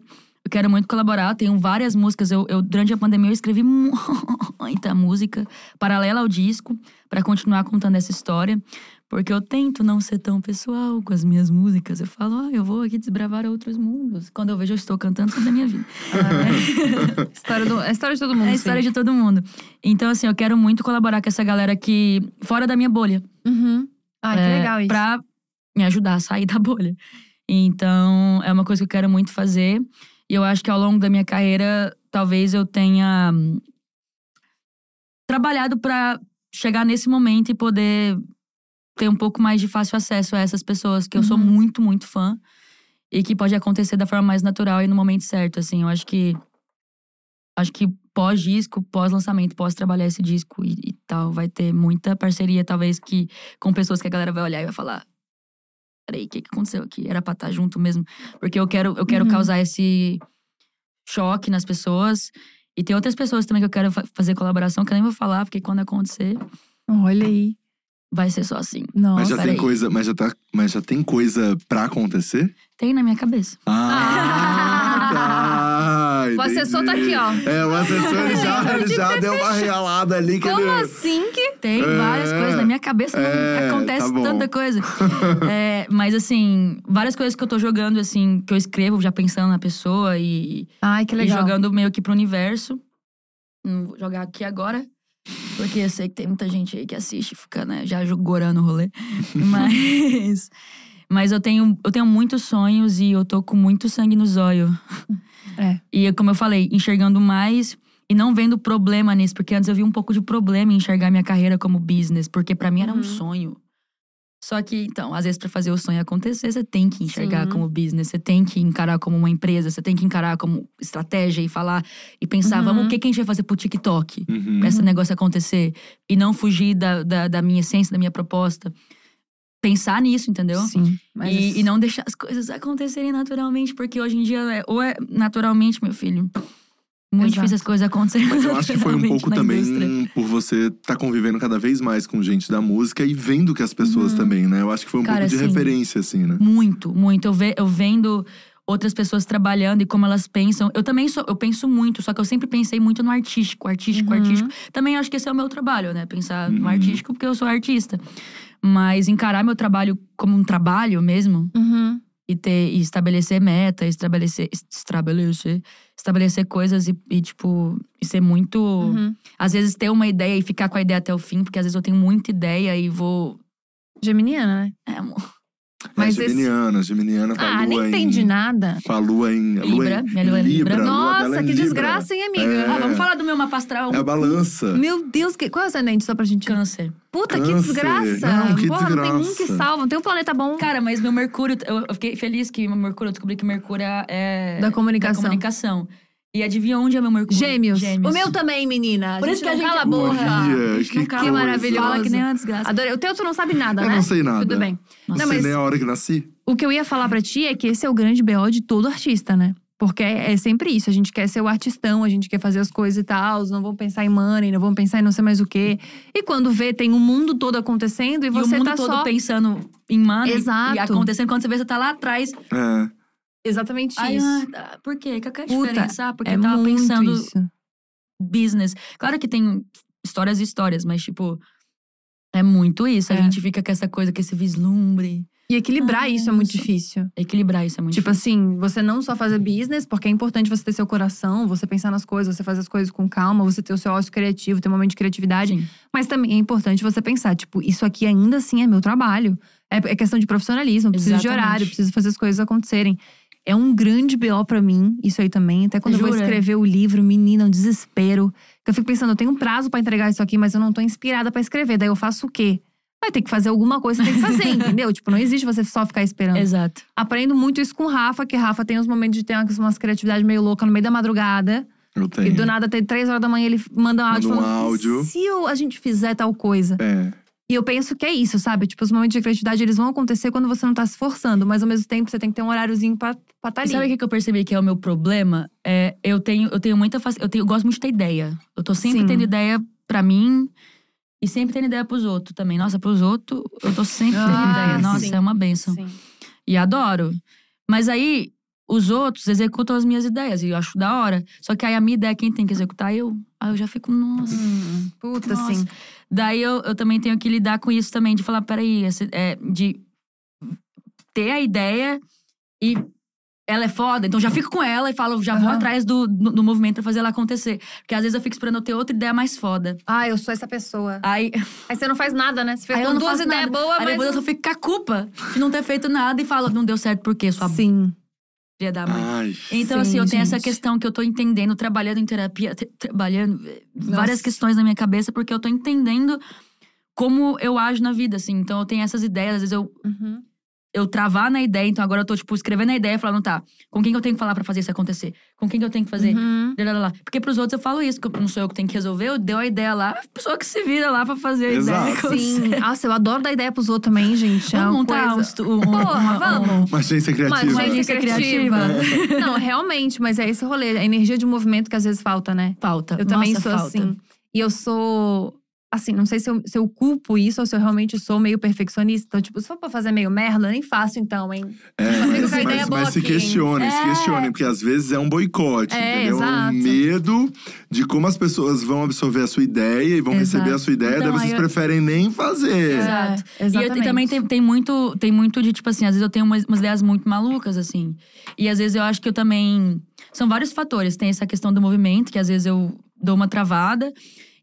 Eu quero muito colaborar, tenho várias músicas. Eu, eu, durante a pandemia, eu escrevi muita música paralela ao disco, pra continuar contando essa história. Porque eu tento não ser tão pessoal com as minhas músicas. Eu falo, ah, eu vou aqui desbravar outros mundos. Quando eu vejo, eu estou cantando sobre a minha vida. História do, é a história de todo mundo. É a história de todo mundo. Então, assim, eu quero muito colaborar com essa galera aqui, fora da minha bolha. Uhum. Ah, que é, legal isso. Pra me ajudar a sair da bolha. Então, é uma coisa que eu quero muito fazer. E eu acho que ao longo da minha carreira, talvez eu tenha hum, trabalhado pra chegar nesse momento e poder ter um pouco mais de fácil acesso a essas pessoas que eu sou Uhum. muito, muito fã. E que pode acontecer da forma mais natural e no momento certo, assim. Eu acho que acho que pós-disco, pós-lançamento, pós-trabalhar esse disco e, e tal, vai ter muita parceria, talvez, que com pessoas que a galera vai olhar e vai falar. Peraí, o que, que aconteceu aqui? Era pra estar junto mesmo. Porque eu quero, eu quero Uhum. causar esse choque nas pessoas. E tem outras pessoas também que eu quero fa- fazer colaboração, que eu nem vou falar, porque quando acontecer, Olha aí. vai ser só assim. Nossa. Mas já tem peraí. coisa, mas já, tá, mas já tem coisa pra acontecer? Tem na minha cabeça. Ah, tá. O assessor tá aqui, ó. É, o assessor ele já, ele já deu uma realada ali que Como ele. assim que. Tem É, várias coisas na minha cabeça, não é, acontece tá tanta coisa. É, mas assim, várias coisas que eu tô jogando, assim, que eu escrevo já pensando na pessoa e, Ai, que e legal. jogando meio que pro universo. Não vou jogar aqui agora, porque eu sei que tem muita gente aí que assiste, e fica, né, já gorando o rolê. mas. Mas eu tenho, eu tenho muitos sonhos e eu tô com muito sangue no zóio. É. E como eu falei, enxergando mais e não vendo problema nisso, porque antes eu vi um pouco de problema em enxergar minha carreira como business, porque pra mim era um Uhum. sonho. Só que, então, às vezes, pra fazer o sonho acontecer, você tem que enxergar Sim. como business, você tem que encarar como uma empresa, você tem que encarar como estratégia e falar e pensar, Uhum. vamos, o que, que a gente vai fazer pro TikTok? Uhum. Pra esse negócio acontecer. E não fugir da, da, da minha essência, da minha proposta. Pensar nisso, entendeu? Sim. Mas E, e não deixar as coisas acontecerem naturalmente, porque hoje em dia, é, ou é naturalmente, meu filho. Muito Exato. difícil as coisas acontecerem Mas eu acho que foi um pouco também indústria. por você estar convivendo cada vez mais com gente da música e vendo que as pessoas também, né? Eu acho que foi um Uhum. Cara, pouco de sim. referência, assim, né? Muito, muito. Eu, ve, eu vendo outras pessoas trabalhando e como elas pensam. Eu também sou, eu penso muito, só que eu sempre pensei muito no artístico, artístico, Uhum. artístico. Também acho que esse é o meu trabalho, né? Pensar Uhum. no artístico porque eu sou artista. Mas encarar meu trabalho como um trabalho mesmo Uhum. e ter e estabelecer meta, estabelecer estabelecer estabelecer coisas e, e, tipo e ser muito Uhum. às vezes ter uma ideia e ficar com a ideia até o fim, porque às vezes eu tenho muita ideia e vou Geminiana, né? é, amor. Mas é esse- geminiana, geminiana com a Ah, lua nem em… entendi nada. Com a lua em… a lua Libra, em- minha lua é em Libra. a dela Nossa, é em que Libra. desgraça, hein, amiga? É. Ah, vamos falar do meu mapa astral. É a balança. Meu Deus, que... qual é o ascendente só pra gente… Câncer. Puta, que Câncer. desgraça! Não, que Porra, não tem um que desgraça. salva, não tem um planeta bom. Cara, mas meu Mercúrio, eu, eu fiquei feliz que meu Mercúrio, eu descobri que Mercúrio é. Da comunicação. Da comunicação. E adivinha onde é meu Mercúrio? Gêmeos. Gêmeos. O meu também, menina. Por isso que a não gente- cala a boca. Olha, A gente que não cala, coisa. maravilhoso. Fala que nem uma desgraça. Adorei. O teu tu não sabe nada, Eu né? não sei nada. Tudo bem. Nossa. Não, Sei mas nem a hora que nasci. o que eu ia falar pra ti é que esse é o grande BO de todo artista, né? Porque é sempre isso. A gente quer ser o artistão, a gente quer fazer as coisas e tal. Não vamos pensar em money, não vamos pensar em não sei mais o quê. E quando vê, tem o mundo todo acontecendo e E você o mundo tá todo só. pensando em money Exato. e acontecendo. Quando você vê, você tá lá atrás. É. Exatamente isso. ah, por quê? Qual que é a Puta, diferença? Ah, porque é eu tava muito pensando isso. business. Claro que tem histórias e histórias, mas tipo. É muito isso. A É. gente fica com essa coisa, com esse vislumbre. E equilibrar Ai, isso é muito nossa. difícil. Equilibrar isso é muito Tipo difícil. assim, você não só fazer business, porque é importante você ter seu coração, você pensar nas coisas, você fazer as coisas com calma, você ter o seu ócio criativo, ter um momento de criatividade. Sim. Mas também é importante você pensar, tipo, isso aqui ainda assim é meu trabalho. É, é questão de profissionalismo, preciso de Exatamente. horário, eu preciso fazer as coisas acontecerem. É um grande BO pra mim, isso aí também. Até quando eu vou Jura? escrever o livro, menina, é um desespero. Eu fico pensando, eu tenho um prazo pra entregar isso aqui, mas eu não tô inspirada pra escrever. Daí eu faço o quê? Vai ter que fazer alguma coisa, você tem que fazer, entendeu? Tipo, não existe você só ficar esperando. Exato. Aprendo muito isso com o Rafa, que Rafa tem uns momentos de ter umas, umas criatividades meio louca no meio da madrugada. Eu tenho. E do nada, até três horas da manhã, ele manda um áudio Manda um falando: áudio. "E se eu- a gente fizer tal coisa? É. E eu penso que é isso, sabe? Tipo, os momentos de criatividade, eles vão acontecer quando você não tá se forçando. Mas ao mesmo tempo, você tem que ter um horáriozinho pra estar tá ali. sabe o que que eu percebi que é o meu problema? É, eu tenho, eu tenho muita faci- eu, tenho, eu gosto muito de ter ideia. Eu tô sempre Sim. tendo ideia pra mim e sempre tendo ideia pros outros também. Nossa, pros outros, eu tô sempre tendo Ah, ideia. Nossa, sim. é uma benção. Sim. E adoro. Mas aí, os outros executam as minhas ideias e eu acho da hora. Só que aí a minha ideia, quem tem que executar? Eu. Aí eu já fico, nossa. Hum, puta, Nossa. sim. Daí eu, eu também tenho que lidar com isso também, de falar, peraí, esse- é, de ter a ideia e ela é foda, então já fico com ela e falo, já vou Aham. atrás do, do, do movimento pra fazer ela acontecer. Porque às vezes eu fico esperando eu ter outra ideia mais foda. Ah, eu sou essa pessoa. Aí, Aí você não faz nada, né? Você fica aí eu com não duas ideias boas, Aí mas. depois eu só fico com a culpa de não ter feito nada e falo, não deu certo por quê? Sua Sim. Filha da mãe. Ai. Então, Sim, assim, eu tenho essa questão que eu tô entendendo, trabalhando em terapia, tra- trabalhando eh, várias Nossa. questões na minha cabeça, porque eu tô entendendo como eu ajo na vida, assim. Então, eu tenho essas ideias, às vezes eu, Uhum. Eu travar na ideia, então agora eu tô, tipo, escrevendo a ideia, falando, tá, com quem que eu tenho que falar pra fazer isso acontecer? Com quem que eu tenho que fazer? Uhum. Lá, lá, lá. Porque pros outros eu falo isso, que eu- não sou eu que tenho que resolver, eu dei a ideia lá, a pessoa que se vira lá pra fazer a Exato. ideia. Sim. Nossa, eu adoro dar ideia pros outros também, gente. É Vamos uma montar um, coisa... estu- um, Porra, uma- um- vamos. Uma agência Uma criativa. agência agência criativa. criativa. Não, realmente, mas é esse rolê. A energia de movimento que às vezes falta, né? Falta. Eu também Nossa, sou falta. assim. E eu sou. Assim, não sei se eu, se eu culpo isso ou se eu realmente sou meio perfeccionista. Então, tipo, se for pra fazer meio merda, eu nem faço então, hein? É, Mas fica mas, mas- mas se questionem, se É. questionem, porque às vezes é um boicote, É, entendeu? É exato. um medo de como as pessoas vão absorver a sua ideia e vão Exato. receber a sua ideia, Então, daí vocês eu- preferem nem fazer. Exato. É, E, eu- e também tem, tem, muito, tem muito de, tipo assim, às vezes eu tenho umas, umas ideias muito malucas, assim. E às vezes eu acho que eu também. São vários fatores. Tem essa questão do movimento, que às vezes eu dou uma travada.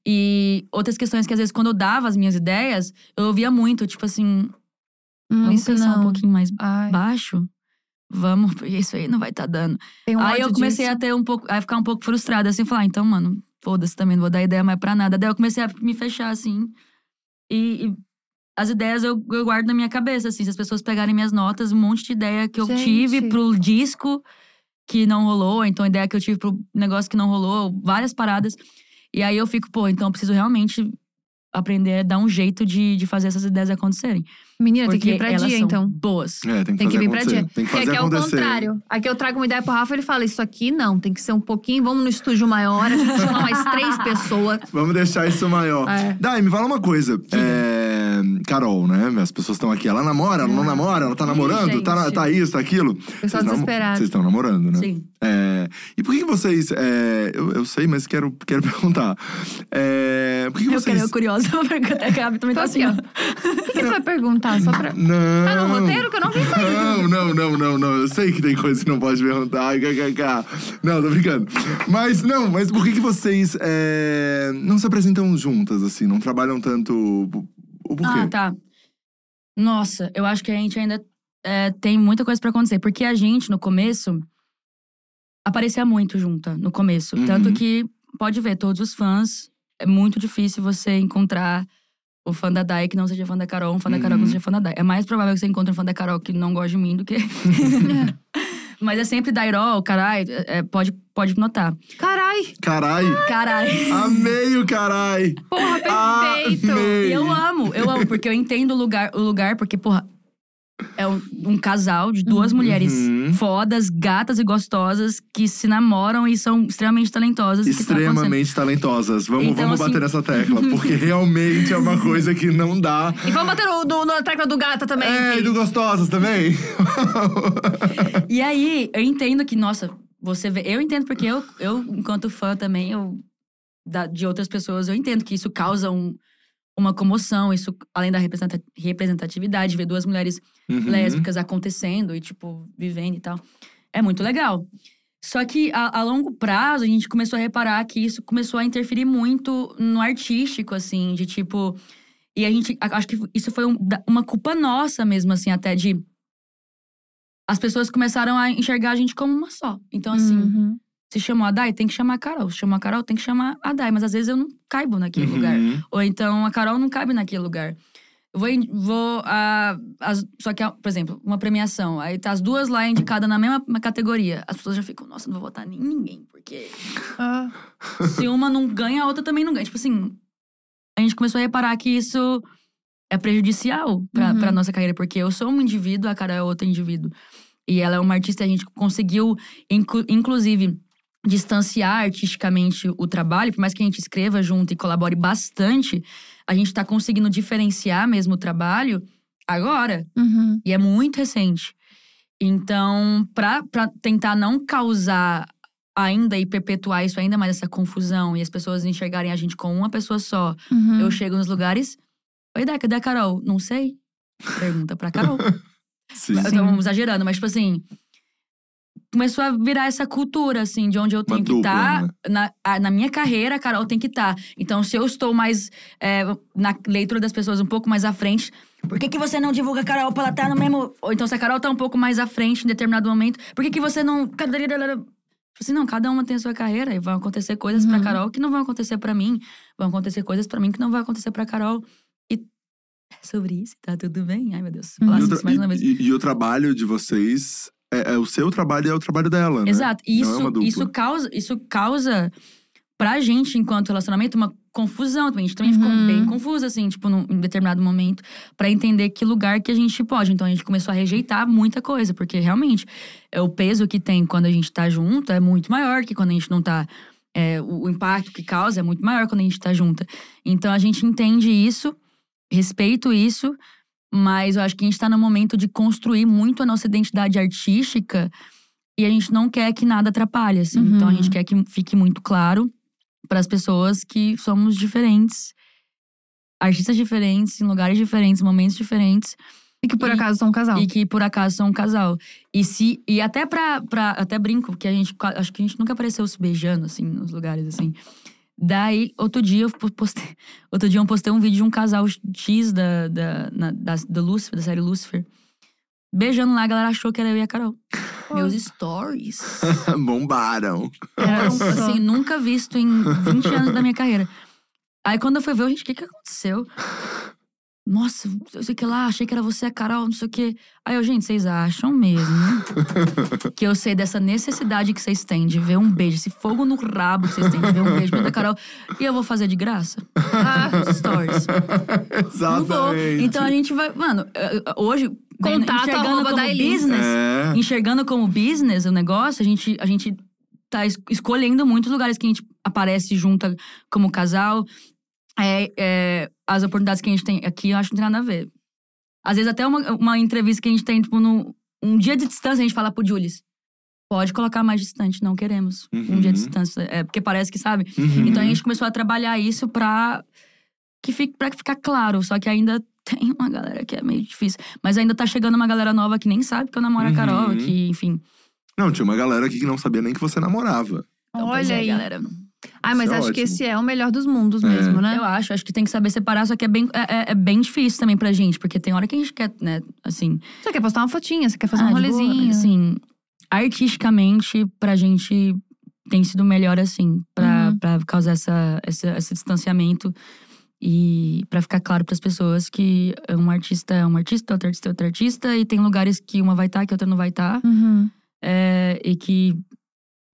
E outras questões que às vezes, quando eu dava as minhas ideias, eu ouvia muito, tipo assim, Hum, vamos pensar não. um pouquinho mais Ai, baixo. Vamos, porque isso aí não vai estar dando. tem um aí eu comecei disso. a ter um pouco, a ficar um pouco frustrada, assim, falar, ah, então, mano, foda-se também, não vou dar ideia mais pra nada. Daí eu comecei a me fechar, assim. E, e as ideias eu, eu guardo na minha cabeça, assim. Se as pessoas pegarem minhas notas, um monte de ideia que eu Gente. tive pro disco que não rolou, então ideia que eu tive pro negócio que não rolou, várias paradas. E aí eu fico, pô, então eu preciso realmente aprender a dar um jeito de, de fazer essas ideias acontecerem. Menina, tem que Porque vir pra elas dia, são então. boas. É, tem que, Tem que vir pra acontecer. dia. Tem que Porque fazer aqui é o acontecer. contrário. Aqui eu trago uma ideia pro Rafa, ele fala: Isso aqui não, tem que ser um pouquinho. Vamos no estúdio maior, a gente chama mais três pessoas. Vamos deixar isso maior. É. Dai, me fala uma coisa. É, Carol, né? As pessoas estão aqui. Ela namora, ela não namora, ela tá namorando, tá, gente. tá isso, tá aquilo. Nam- desesperado. Vocês estão namorando, né? Sim. É, e por que vocês. é, eu, eu sei, mas quero, quero perguntar. É, por que, Eu vocês. quero, eu curiosa, porque até que a Gabi também tá aqui, assim, ó. O que, que tu vai perguntar? Só pra. Não. Tá no roteiro que eu não vi sair. Não, não, não, não, não. Eu sei que tem coisa que não pode perguntar. Kkk. Não, tô brincando. Mas, não, mas por que, que vocês é, não se apresentam juntas, assim? Não trabalham tanto. Ah, tá. Nossa, eu acho que a gente ainda é, tem muita coisa pra acontecer. Porque a gente, no começo, aparecia muito junta, no começo. Uhum. Tanto que, pode ver, todos os fãs, é muito difícil você encontrar o fã da Dai que não seja fã da Carol, um fã da Carol que Uhum. não seja fã da Dai. É mais provável que você encontre um fã da Carol que não gosta de mim do que. Mas é sempre Dairol, caralho, é, pode, pode notar. Carai! Carai! Caralho. Amei o carai! Porra, perfeito! Amei. E eu amo, eu amo, porque eu entendo o lugar, o lugar porque, porra, é um, um casal de duas mulheres Uhum. fodas, gatas e gostosas que se namoram e são extremamente talentosas. tá. Extremamente talentosas. Vamos, Então, vamos assim- bater nessa tecla, porque realmente é uma coisa que não dá. E vamos bater no, no, na tecla do gata também. É, que- e do gostosas também. E aí, eu entendo que, nossa, você vê. Eu entendo porque eu, eu enquanto fã também, eu, da- de outras pessoas, eu entendo que isso causa um- uma comoção. Isso, além da representa- representatividade, ver duas mulheres Uhum. lésbicas acontecendo e, tipo, vivendo e tal. É muito legal. Só que a, a longo prazo, a gente começou a reparar que isso começou a interferir muito no artístico, assim, de tipo. E a gente. Acho que isso foi um- uma culpa nossa mesmo, assim, até de. As pessoas começaram a enxergar a gente como uma só. Então, assim, Uhum. Se chamou a Dai, tem que chamar a Carol. Se chamou a Carol, tem que chamar a Dai. Mas às vezes eu não caibo naquele lugar. Uhum. Ou então a Carol não cabe naquele lugar. Eu vou. vou as- só que, por exemplo, uma premiação. Aí tá as duas lá indicadas na mesma categoria. As pessoas já ficam, nossa, não vou votar em ninguém. Porque Ah, se uma não ganha, a outra também não ganha. Tipo assim, a gente começou a reparar que isso é prejudicial pra, Uhum. pra nossa carreira. Porque eu sou um indivíduo, a Carol é outro indivíduo. E ela é uma artista, e a gente conseguiu, inclu- inclusive, distanciar artisticamente o trabalho. Por mais que a gente escreva junto e colabore bastante, a gente tá conseguindo diferenciar mesmo o trabalho agora. uhum. E é muito recente. Então, pra, pra tentar não causar ainda e perpetuar isso ainda mais, essa confusão, e as pessoas enxergarem a gente como uma pessoa só, Uhum. eu chego nos lugares. Oi, Dai, cadê a Carol? Não sei. Pergunta pra Carol. Sim. Eu tô exagerando, mas tipo assim. Começou a virar essa cultura, assim, de onde eu tenho que dupla, estar. né? Na, na minha carreira, a Carol tem que estar. Então, se eu estou mais é, na leitura das pessoas um pouco mais à frente, por que, que você não divulga a Carol pra ela estar no mesmo. Ou então, se a Carol tá um pouco mais à frente em determinado momento, por que, que você não. Tipo Assim, não, cada uma tem a sua carreira e vão acontecer coisas pra Uhum. Carol que não vão acontecer pra mim. Vão acontecer coisas pra mim que não vão acontecer pra Carol. E é sobre isso, tá tudo bem? Ai, meu Deus. Uhum. Falar E, mais uma vez. e- e- e o trabalho de vocês é, é o seu trabalho e é o trabalho dela, né? Exato. E é isso, dupla. isso causa, isso causa pra gente, enquanto relacionamento, uma confusão também. A gente também ficou Uhum. bem confusa, assim, tipo, num, em determinado momento, pra entender que lugar que a gente pode. Então a gente começou a rejeitar muita coisa, porque realmente é, o peso que tem quando a gente tá junto é muito maior que quando a gente não tá. é, o, o impacto que causa é muito maior quando a gente tá junta. Então a gente entende isso, respeito isso, mas eu acho que a gente tá no momento de construir muito a nossa identidade artística e a gente não quer que nada atrapalhe, assim. Uhum. Então a gente quer que fique muito claro para as pessoas que somos diferentes, artistas diferentes, em lugares diferentes, momentos diferentes. E que por E- acaso são um casal. E que por acaso são um casal. E se e até pra, pra até brinco que a gente acho que a gente nunca apareceu se beijando assim nos lugares assim. Daí outro dia eu po- postei, outro dia eu postei um vídeo de um casal X da da, na, da do Lucifer, da série Lucifer. Beijando lá, a galera achou que era eu e a Carol. Meus stories. Bombaram. Eram, Nossa. assim, nunca visto em 20 anos da minha carreira. Aí quando eu fui ver, eu, gente, o que que aconteceu? Nossa, eu sei que lá, achei que era você, a Carol, não sei o quê. Aí eu, gente, vocês acham mesmo que eu sei dessa necessidade que vocês têm de ver um beijo, esse fogo no rabo que vocês têm de ver um beijo da Carol, e eu vou fazer de graça? Ah, stories. Não vou. Exatamente. Então a gente vai. Mano, hoje. né, Contato enxergando como business, É. enxergando como business o negócio, a gente, a gente tá es- escolhendo muitos lugares que a gente aparece junto como casal. É, é, as oportunidades que a gente tem aqui, eu acho que não tem nada a ver. Às vezes, até uma, uma entrevista que a gente tem, tipo, no, um dia de distância, a gente fala pro Julius. Pode colocar mais distante, não queremos. Um dia de Uhum. distância. É, porque parece que, sabe? Uhum. Então a gente começou a trabalhar isso pra, que fique, pra ficar claro. Só que ainda tem uma galera que é meio difícil. Mas ainda tá chegando uma galera nova que nem sabe que eu namoro a Carol, Uhum. que, enfim. Não, tinha uma galera aqui que não sabia nem que você namorava. Então, Olha é, aí. galera. Ai, mas é acho que ótimo. esse é o melhor dos mundos É. mesmo, né? Eu acho, acho que tem que saber separar, só que é bem, é, é- é bem difícil também pra gente, porque tem hora que a gente quer, né, assim. Você quer postar uma fotinha, você quer fazer um ah, boa, rolezinho. assim, artisticamente, pra gente tem sido melhor assim, pra, Uhum. pra causar essa, essa- esse distanciamento e pra ficar claro pras pessoas que um artista é um artista, outro artista é outro artista, e tem lugares que uma vai estar, que outra não vai estar, Uhum. é, e que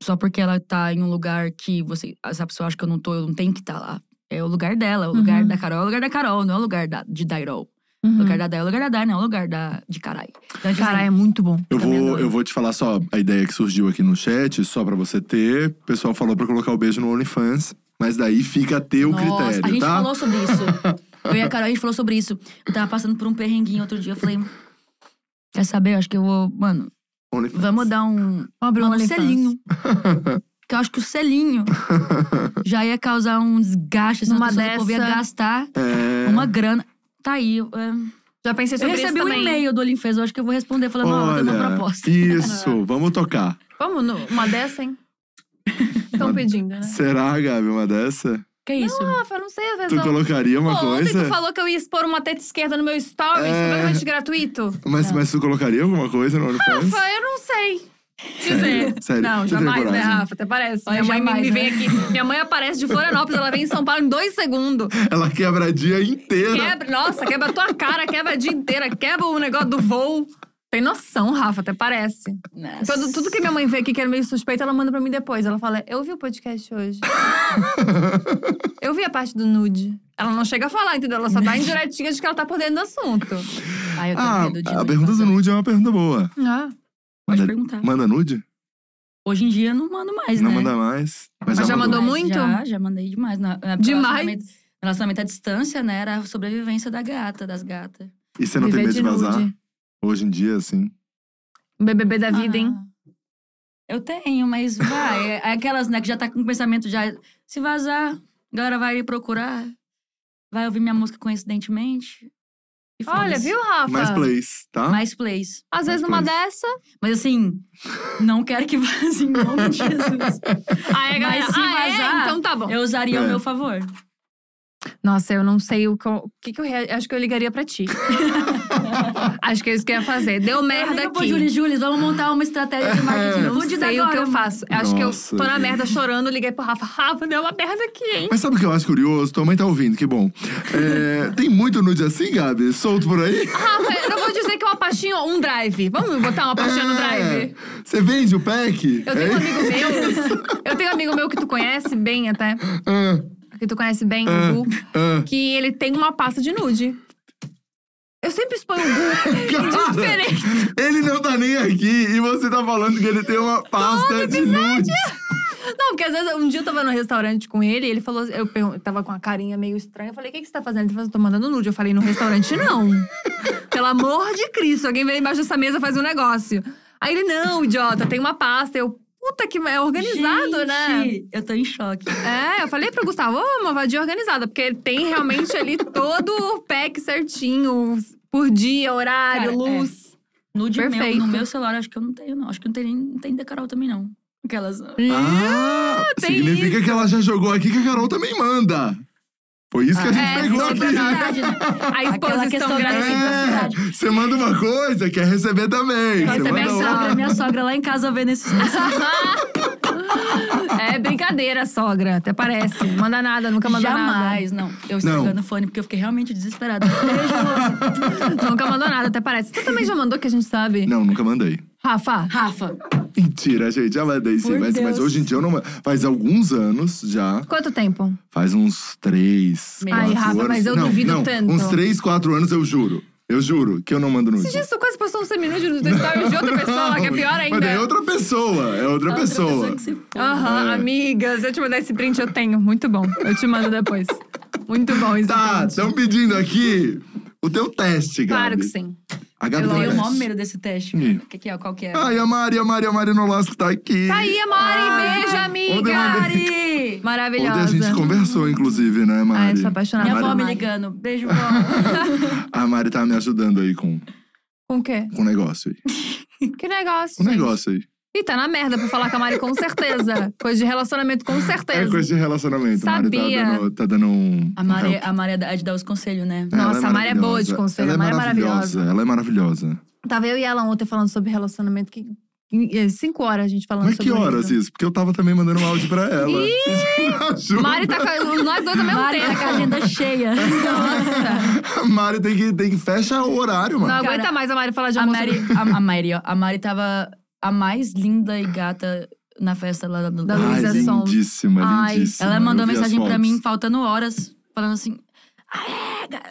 só porque ela tá em um lugar que você, essa pessoa acha que eu não tô, eu não tenho que estar lá. É o lugar dela, o lugar Uhum. da Carol é o lugar da Carol, não é o lugar da, de Dairol. Uhum. O lugar da Dai é o lugar da Dai, não é o lugar da, de carai. Então, tipo Cara, assim, é muito bom. Eu Também vou, eu vou te falar só a ideia que surgiu aqui no chat, só pra você ter. O pessoal falou pra colocar o beijo no OnlyFans, mas daí fica a teu Nossa, critério, a gente tá? falou sobre isso. Eu e a Carol, a gente falou sobre isso. Eu tava passando por um perrenguinho outro dia. Eu falei, quer saber? Eu acho que eu vou. Mano, OnlyFans. vamos dar um. Abrir um mano, um selinho. Porque eu acho que o selinho já ia causar um desgaste. Assim, Numa o povo ia dessa- gastar É... uma grana. Tá aí. eu, é. Já pensei Eu sobre recebi isso um e-mail do Olimfez. Eu acho que eu vou responder falando, ó, eu tenho uma Olha, proposta. isso, vamos tocar. Vamos numa dessa, hein? Estão pedindo, né? Será, Gabi, uma dessa? Que isso? Rafa, não sei, às vezes Tu não. colocaria uma Pô, Ontem coisa? tu falou que eu ia expor uma teta esquerda no meu stories, É. completamente gratuito. Mas, mas tu colocaria alguma coisa no OnlyFans? Rafa, eu não sei. Dizer. Sério, Não, você jamais, né, coragem? Rafa? Até parece. Olha, minha mãe me- jamais, me, vem né? aqui. Minha mãe aparece de Florianópolis, ela vem em São Paulo em dois segundos. Ela quebra a dia inteira. Quebra, nossa, quebra a tua cara, quebra a dia inteira, quebra o negócio do voo. Tem noção, Rafa, até parece. Nossa. Tudo, tudo que minha mãe vê aqui que era meio suspeito, ela manda pra mim depois. Ela fala: Eu vi o podcast hoje. eu vi a parte do nude. Ela não chega a falar, entendeu? Ela só dá indiretinha de que ela tá por dentro do assunto. Ai, eu tenho Ah, medo de a pergunta do nude é uma pergunta boa. Ah. Pode Manda- perguntar. Manda nude? Hoje em dia não mando mais, Não né? manda mais. Mas, Mas já mandou Mas muito? Já, já mandei demais. Na, na- Demais? Relacionamento, relacionamento à distância, né? Era a sobrevivência da gata, das gatas. E você não tem Viver medo de vazar? nude. Hoje em dia, assim. Um BBB da vida, hein? Ah, Eu tenho, mas vai. É aquelas, né, que já tá com o pensamento já. Se vazar, a galera vai procurar. Vai ouvir minha música coincidentemente. e Olha, viu, Rafa? Mais plays, tá? Mais plays. Às vezes Mais numa plays. dessa. Mas assim, não quero que vaze em nome de Jesus. Ah, é, galera. Mas se ah, é? vazar, Então tá bom. Eu usaria É. ao meu favor. Nossa, eu não sei o que, eu- o que, que eu acho que eu ligaria pra ti. acho que é isso que eu ia fazer. Deu merda aqui. Júlio Júlio, vamos montar uma estratégia de marketing. Não Food sei agora, o que eu faço. Acho que eu Nossa, tô na merda chorando, liguei pro Rafa. Rafa, deu uma merda aqui, hein? Mas sabe o que eu acho curioso? Tua mãe tá ouvindo, que bom. É, tem muito nude assim, Gabi? Solto por aí? Rafa, eu não vou dizer que é uma pastinha, um drive. Vamos botar uma pastinha no drive? É. Você vende o pack? Eu tenho um É? amigo meu. Eu tenho um amigo meu que tu conhece bem até. Ah, Que tu conhece bem, ah, o Gu. ah. Que ele tem uma pasta de nude. Eu sempre exponho de Cara, diferente. Ele não tá nem aqui e você tá falando que ele tem uma pasta de nudes. Não, porque às vezes um dia eu tava no restaurante com ele e ele falou. Eu tava com a carinha meio estranha. Eu falei: o que, que você tá fazendo? Ele falou: tô mandando nude. Eu falei: no restaurante não. Pelo amor de Cristo, alguém vem embaixo dessa mesa faz um negócio. Aí ele: não, idiota, tem uma pasta. Eu, puta que é organizado, né? Gente, Eu tô em choque. É, eu falei pro Gustavo, ô, uma vadia organizada, porque tem realmente ali todo o pack certinho, por dia, horário, Cara, é. luz. Nude meu, Perfeito. no meu celular, acho que eu não tenho, não. Acho que não tem nem não tem da Carol também, não. Aquelas. Ah, tem significa isso. que ela já jogou aqui que a Carol também manda. Foi isso que a gente é, pegou aqui. verdade. né? A exposição gratuita. É, você manda uma coisa, quer receber também. Quer Você receber manda a sogra, minha sogra lá em casa vendo esses. É brincadeira. sogra. Até parece. Manda nada, nunca mandou Jamais, não. Eu estou pegando o fone porque eu fiquei realmente desesperada. Beijo, moça. nada. Nunca mandou nada, até parece. Tu também já mandou que a gente sabe. Não, nunca mandei. Rafa, Rafa, Mentira, gente, já mandei sim. Por Mas, mas hoje em dia eu não. Faz alguns anos já. quanto tempo? Faz uns três. Ai, Rafa, anos. mas eu não, duvido não, tanto. Uns três, quatro anos, eu juro. Eu juro que eu não mando nude. Esses dias tu quase postou um seminude no teu de outra pessoa, que é pior ainda. Mas é outra pessoa, é outra, pessoa. que se foda. Aham, É. amigas, eu te mandar esse print, eu tenho. Muito bom. Eu te mando depois. Muito bom esse Tá, estão pedindo aqui o teu teste, Gabi. Claro que sim. A Gabi Eu tenho o maior medo desse teste. Ih. O que, que é? Qual que é? Ai, a Mari, a Mari, a Mari Nolasco tá aqui. Tá aí, a Mari. Ai, Beijo, amiga. Mari! Maravilhosa. Ontem a gente conversou, inclusive, né, Mari? Ai, eu sou apaixonada Minha avó me ligando. Beijo, vó. A Mari tá me ajudando aí com Com o quê? com o negócio aí. Que negócio, O gente. negócio aí. Ih, tá na merda pra falar com a Mari, com certeza. Coisa de relacionamento, com certeza. É coisa de relacionamento. A Mari tá Sabia. dando, tá dando um. A Mari, help. a Mari é é de dar os conselhos, né? Ela Nossa, a Mari é boa de conselho, Ela a Mari é maravilhosa. Ela é maravilhosa. Tava eu e ela ontem falando sobre relacionamento, que cinco horas a gente falando Mas sobre que horas isso. isso? Porque eu tava também mandando um áudio pra ela. Juro. Mari tá com nós dois ao mesmo Mari tempo. tá com a agenda cheia. Nossa. A Mari tem que, tem que fechar o horário, Não mano. aguenta Cara, mais a Mari falar de A amor. Mari, a, a Mari, ó. A Mari tava a mais linda e gata na festa lá do Da Ai, Luísa Sons. lindíssima, Ai, lindíssima. Ela mandou as mensagem pra fotos. mim, faltando horas, falando assim: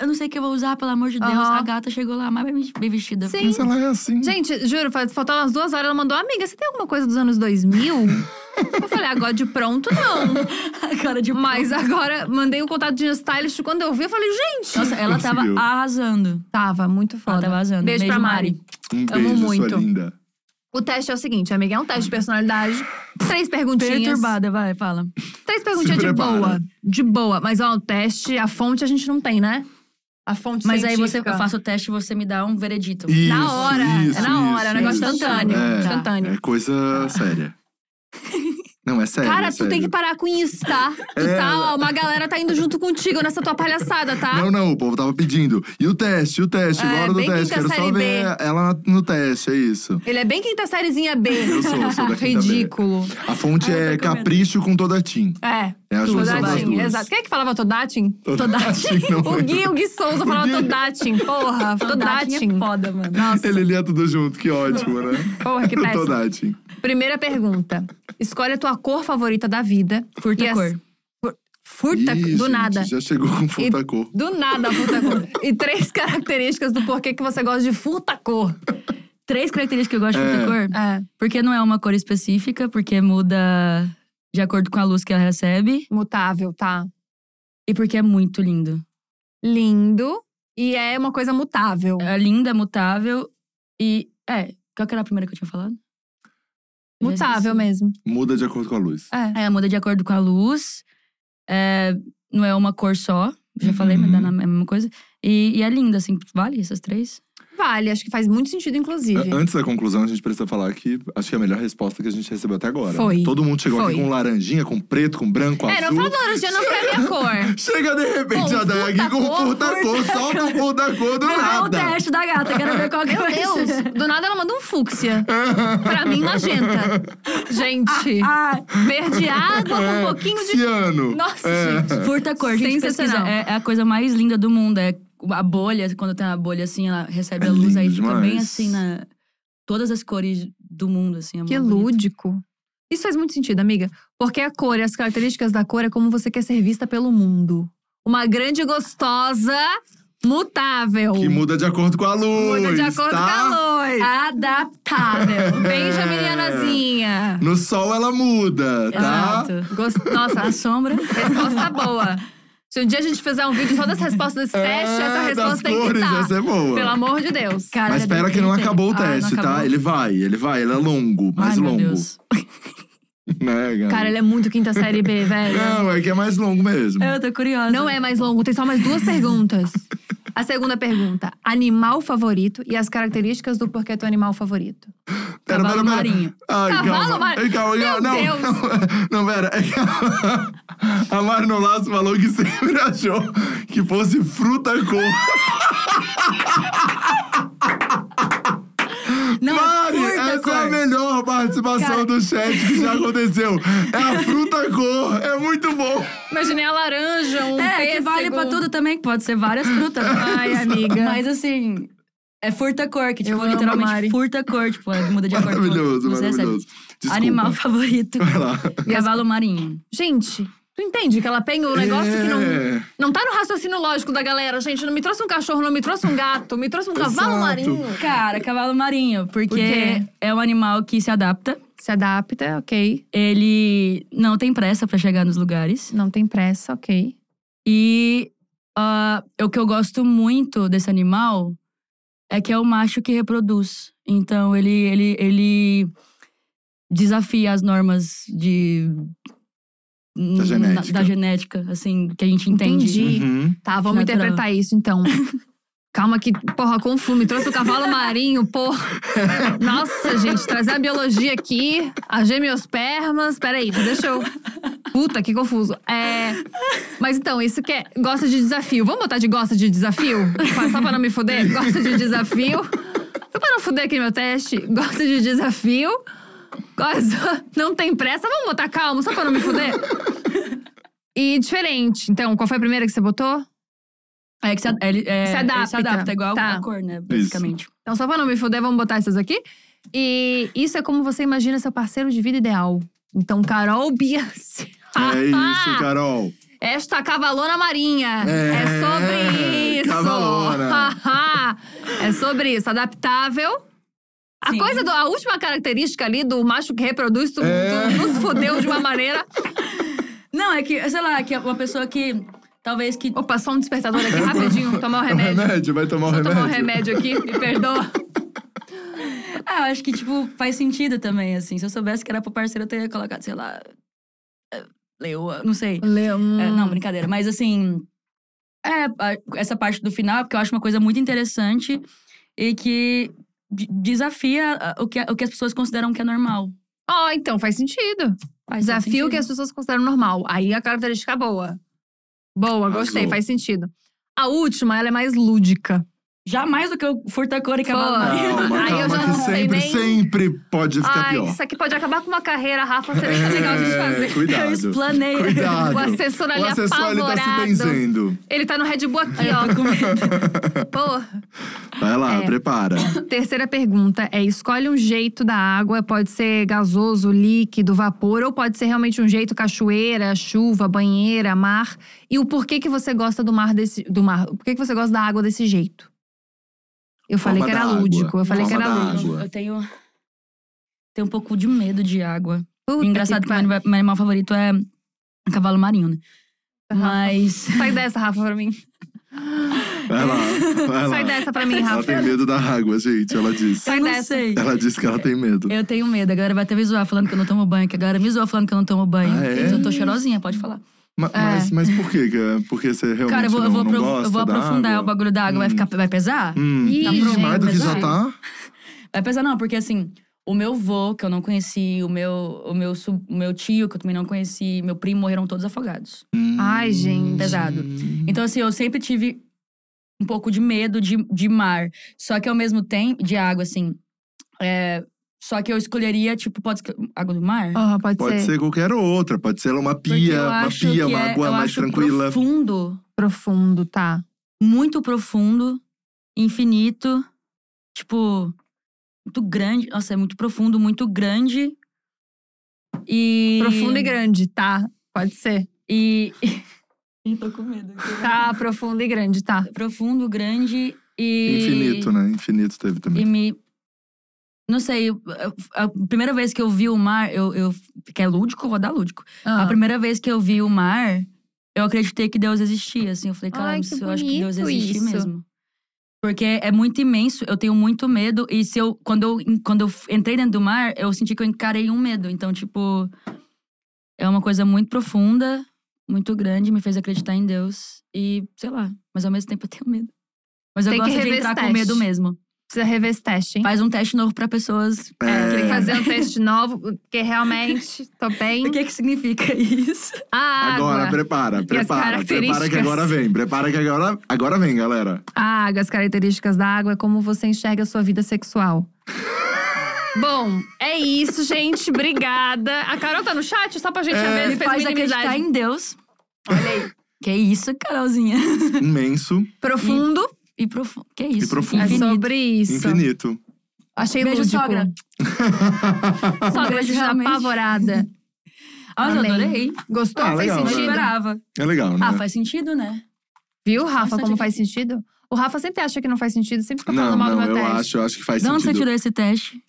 eu não sei o que eu vou usar, pelo amor de Deus. Aham. A gata chegou lá, mais bem- vestida. Sim. Mas ela é assim. Gente, juro, fa- faltando umas duas horas, ela mandou, amiga, você tem alguma coisa dos anos 2000? eu falei, agora de pronto, não. A cara de Mas agora, mandei o contato de stylist. Quando eu vi, eu falei, gente… Nossa, ela tava Conseguiu. arrasando. Tava muito foda. Ela tava arrasando. Beijo, pra Mari. Um Amo beijo, muito. sua linda. O teste é o seguinte, amiga, é um teste de personalidade. Três perguntinhas. Perturbada, vai, fala. Três perguntinhas de boa. De boa. Mas, ó, o teste, a fonte a gente não tem, né? A fonte Mas aí você, científica. eu faço o teste e você me dá um veredito. Isso, Na hora, é isso, na hora, isso, é um negócio instantâneo. É. Instantâneo. É coisa séria. Não, é sério. Cara, é tu sério. tem que parar com isso, tá? Tu É. tá, ó, uma galera tá indo junto contigo nessa tua palhaçada, tá? Não, não, o povo tava pedindo. E o teste, e o teste, É, agora do teste. quinta Quero série só B. ver ela no teste, é isso. Ele é bem quinta sériezinha B. Eu sou, eu sou da quinta B. Ridículo. A fonte eu é capricho com toda. É. É a junção das Todatin, duas. exato. Quem é que falava Todatin? Todatin, não O. Gui, o Gui Souza falava Gui. Todatin. Porra, Todatin Todatin. é foda, mano. Nossa, Ele lia tudo junto, que ótimo, né? porra, que péssimo. Todatin. Primeira pergunta. Escolhe a tua cor favorita da vida. Furta E as- cor. Furta, Ih, do gente, nada. Já chegou com furta cor. Do nada, furta cor. E três características do porquê que você gosta de furta cor. Três características que eu gosto de É. furta cor. É, Porque não é uma cor específica, porque muda de acordo com a luz que ela recebe. mutável, tá? E porque é muito lindo. Lindo. E é uma coisa mutável. É linda, mutável e. É. Qual que era a primeira que eu tinha falado? Mutável esqueci. mesmo. Muda de acordo com a luz. É. É, muda de acordo com a luz. É, não é uma cor só. Já falei, mas dá na mesma coisa. E, e é linda, assim. Vale essas três? Vale, acho que faz muito sentido, inclusive. A- Antes da conclusão, a gente precisa falar que acho que é a melhor resposta que a gente recebeu até agora. Foi. Todo mundo chegou Foi. aqui com laranjinha, com preto, com branco, É, azul. não fala do laranjinha não pra minha cor. Chega de repente Bom, a Day aqui com furta-cor, furta-cor, solta o furta-cor do Não é o nada. teste da gata, quero ver qual que Meu vai Deus, ser. do nada ela manda um fúcsia. pra mim, magenta. Gente, Ah, verde água com um pouquinho de. Ciano. Nossa, É. gente. furta cor, gente. Sensacional. É, é a coisa mais linda do mundo. É a bolha, quando tem a bolha assim, ela recebe É a luz, aí fica bem assim na. Todas as cores do mundo, assim. É Que bonito. lúdico. Isso faz muito sentido, amiga. Porque a cor e as características da cor é como você quer ser vista pelo mundo. Uma grande gostosa mutável. Que muda de acordo com a luz. Muda de acordo tá? com a luz. Adaptável. Bem jamilianazinha. No sol ela muda, tá? Exato. Gost... Nossa, A sombra. resposta boa. Se um dia a gente fizer um vídeo só das respostas desse teste, essa É, resposta das tem que cores, estar. essa é boa. Pelo amor de Deus. Cara, Mas é espera que não inteiro. acabou o Ah, teste, tá? acabou? Ele vai, ele vai, ele é longo, mais Ai, meu longo. Deus. Né, cara? Cara, ele é muito quinta série B, velho. Não, é que é mais longo mesmo. Eu tô curiosa. Não é mais longo, tem só mais duas perguntas. A segunda pergunta: animal favorito e as características do porquê teu animal favorito. Pera, Cavalo pera, pera. marinho. Ai, Cavalo calma. marinho. Ai, calma, Meu não, Deus. não, não, pera. É a, Mari Nolasso falou que sempre achou que fosse fruta cor. Não, Mari, furta essa cor. é a melhor participação Cara. do chat que já aconteceu. É a fruta cor. É muito bom. Imaginei a laranja, um É, que pêssego. vale pra tudo também, que pode ser várias frutas. Ai, amiga. Mas assim, é furta-cor, que tipo, literalmente Mari. furta-cor, tipo, é, muda de acordo Maravilhoso, maravilhoso. Animal favorito. Vai lá. Cavalo marinho. Gente, tu entende que ela pega um negócio que não. É. Não tá no raciocínio lógico da galera, gente. Não me trouxe um cachorro, não me trouxe um gato, me trouxe um cavalo Exato. marinho. Cara, cavalo marinho, porque Por é um animal que se adapta. Se adapta, ok. Ele não tem pressa pra chegar nos lugares. Não tem pressa, ok. E ah, o que eu gosto muito desse animal é que é o macho que reproduz. Então ele, ele, ele desafia as normas de. Da genética. da genética, assim, que a gente entende. Entendi. Uhum. Tá, vamos Natural. interpretar isso então. Calma que, porra, confundo. Me trouxe o cavalo marinho, porra. Nossa, gente, trazer a biologia aqui, as gemiospermas. Peraí, deixa eu. Puta, que confuso. É. Mas então, isso que é. Gosta de desafio. Vamos botar de gosta de desafio? Só pra não me fuder? Gosta de desafio. Só pra não fuder aqui meu teste. Gosta de desafio. Gosta... Não tem pressa. Vamos botar calmo, só pra não me fuder? E diferente. Então, qual foi a primeira que você botou? É que se, ad- ele, é, Se ele adapta. se adapta, igual Tá. a cor, né? Basicamente. Então, só pra não me fuder, vamos botar essas aqui. E isso é como você imagina seu parceiro de vida ideal. Então, Carol Bias. É isso, Carol. Esta cavalona marinha. É, É, sobre isso. cavalona. é sobre isso. Adaptável. A Sim. coisa do, a última característica ali do macho que reproduz, tu, É. tu nos fudeu de uma maneira. Não, é que, sei lá, que é uma pessoa que talvez que. Opa, só um despertador aqui rapidinho, tomar o É o remédio. remédio, vai tomar o remédio. tomar um remédio aqui, me perdoa. Ah, eu acho que, tipo, faz sentido também, assim. Se eu soubesse que era pro parceiro, eu teria colocado, sei lá. é, Leoa, não sei. Hum. É, não, brincadeira. Mas assim. É, essa parte do final, porque eu acho uma coisa muito interessante e que de- desafia ah, o que, o que as pessoas consideram que é normal. Ó, então faz sentido. Faz Desafio que as pessoas consideram normal. Aí a característica é boa. Boa, gostei, faz sentido. A última, ela é mais lúdica. Jamais do que o furta-cor e cavalo Pô. marinho. Calma, Aí eu calma, já que não sei sempre, nem- sempre pode ficar Ai, pior. isso aqui pode acabar com uma carreira, Rafa. Seria tão legal a gente É, fazer. Cuidado. Eu explanei. Cuidado. O assessor ali O assessor ali tá se apavorado. benzendo. Ele tá no Red Bull aqui, ó. com medo. Porra. Vai lá, É. prepara. Terceira pergunta é: escolhe um jeito da água. Pode ser gasoso, líquido, vapor, ou pode ser realmente um jeito cachoeira, chuva, banheira, mar. E o porquê que você gosta do mar desse. Do mar. Por que que você gosta da água desse jeito? Eu falei que era água. lúdico. Eu falei que era lúdico. Eu tenho. Tenho um pouco de medo de água. Puta Engraçado que que meu meu animal favorito é um cavalo marinho, né? Mas. Sai dessa, Rafa, pra mim. Vai lá, vai lá. Sai dessa pra mim, Ela Rafa. tem medo da água, gente. Ela disse. Sai dessa. sei. Ela disse que ela tem medo. Eu tenho medo. A galera vai até me zoar falando que eu não tomo banho, que a galera me zoa falando que eu não tomo banho. Ah, é? Mas eu tô cheirosinha, pode falar. Ma- Mas, mas por quê? Que é- Porque você realmente Cara, eu vou, não, eu vou, não gosta eu vou da aprofundar água? o bagulho da água. Vai, Hum. ficar, vai pesar? Hum, Ih, tá gente, mais do que já tá? Vai pesar não, porque assim, o meu vô, que eu não conheci, o meu, o meu, sub- o meu tio, que eu também não conheci, meu primo, morreram todos afogados. Hum. Ai, gente. Pesado. Então, assim, eu sempre tive um pouco de medo de, de mar. Só que ao mesmo tempo, de água, assim. é, só que eu escolheria, tipo, pode ser água do mar? Ah, pode, Pode ser qualquer outra. Pode ser uma pia, uma pia, uma é- água eu mais acho tranquila. profundo, profundo, tá? muito profundo, infinito, tipo, muito grande. Nossa, é muito profundo, muito grande. E. Profundo e grande, tá? Pode ser. E. Eu tô com medo. Tá, profundo e grande, tá. Profundo, grande e. Infinito, né? Infinito teve E também. me. Não sei, a primeira vez que eu vi o mar, eu. eu que é lúdico, eu vou dar lúdico. Ah. A primeira vez que eu vi o mar, eu acreditei que Deus existia, assim. Eu falei, caramba, eu acho que Deus existe isso. mesmo. Porque é muito imenso, eu tenho muito medo. E se eu, quando, eu, quando eu entrei dentro do mar, eu senti que eu encarei um medo. Então, tipo, é uma coisa muito profunda, muito grande, me fez acreditar em Deus. E, sei lá, mas ao mesmo tempo eu tenho medo. Mas eu Tem que gosto de entrar com medo mesmo. Precisa rever esse teste, hein? Faz um teste novo pra pessoas. É, tem que É. fazer um teste novo, porque realmente tô bem. O que que significa isso? A água. Agora, prepara, as prepara. Prepara que agora vem. Prepara que agora, agora vem, galera. A água, as características da água é como você enxerga a sua vida sexual. Bom, é isso, gente. Obrigada. A Carol tá no chat, só pra gente É. ver Me se fez faz acreditar em Deus. Olha aí. Que isso, Carolzinha. Imenso Profundo. E profundo. Que isso. profundo. É sobre isso. infinito. Achei Beijo, lúdico. sogra. Sogra, realmente. apavorada. Ah, eu adorei. Gostou? Ah, faz legal, Eu não sentido? né? esperava. É legal, né? Ah, faz sentido, né? Viu, Rafa, Bastante como faz sentido? O Rafa sempre acha que não faz sentido, sempre fica não, falando mal não, do meu eu teste. acho, eu acho que faz De onde você sentido. tirou esse teste?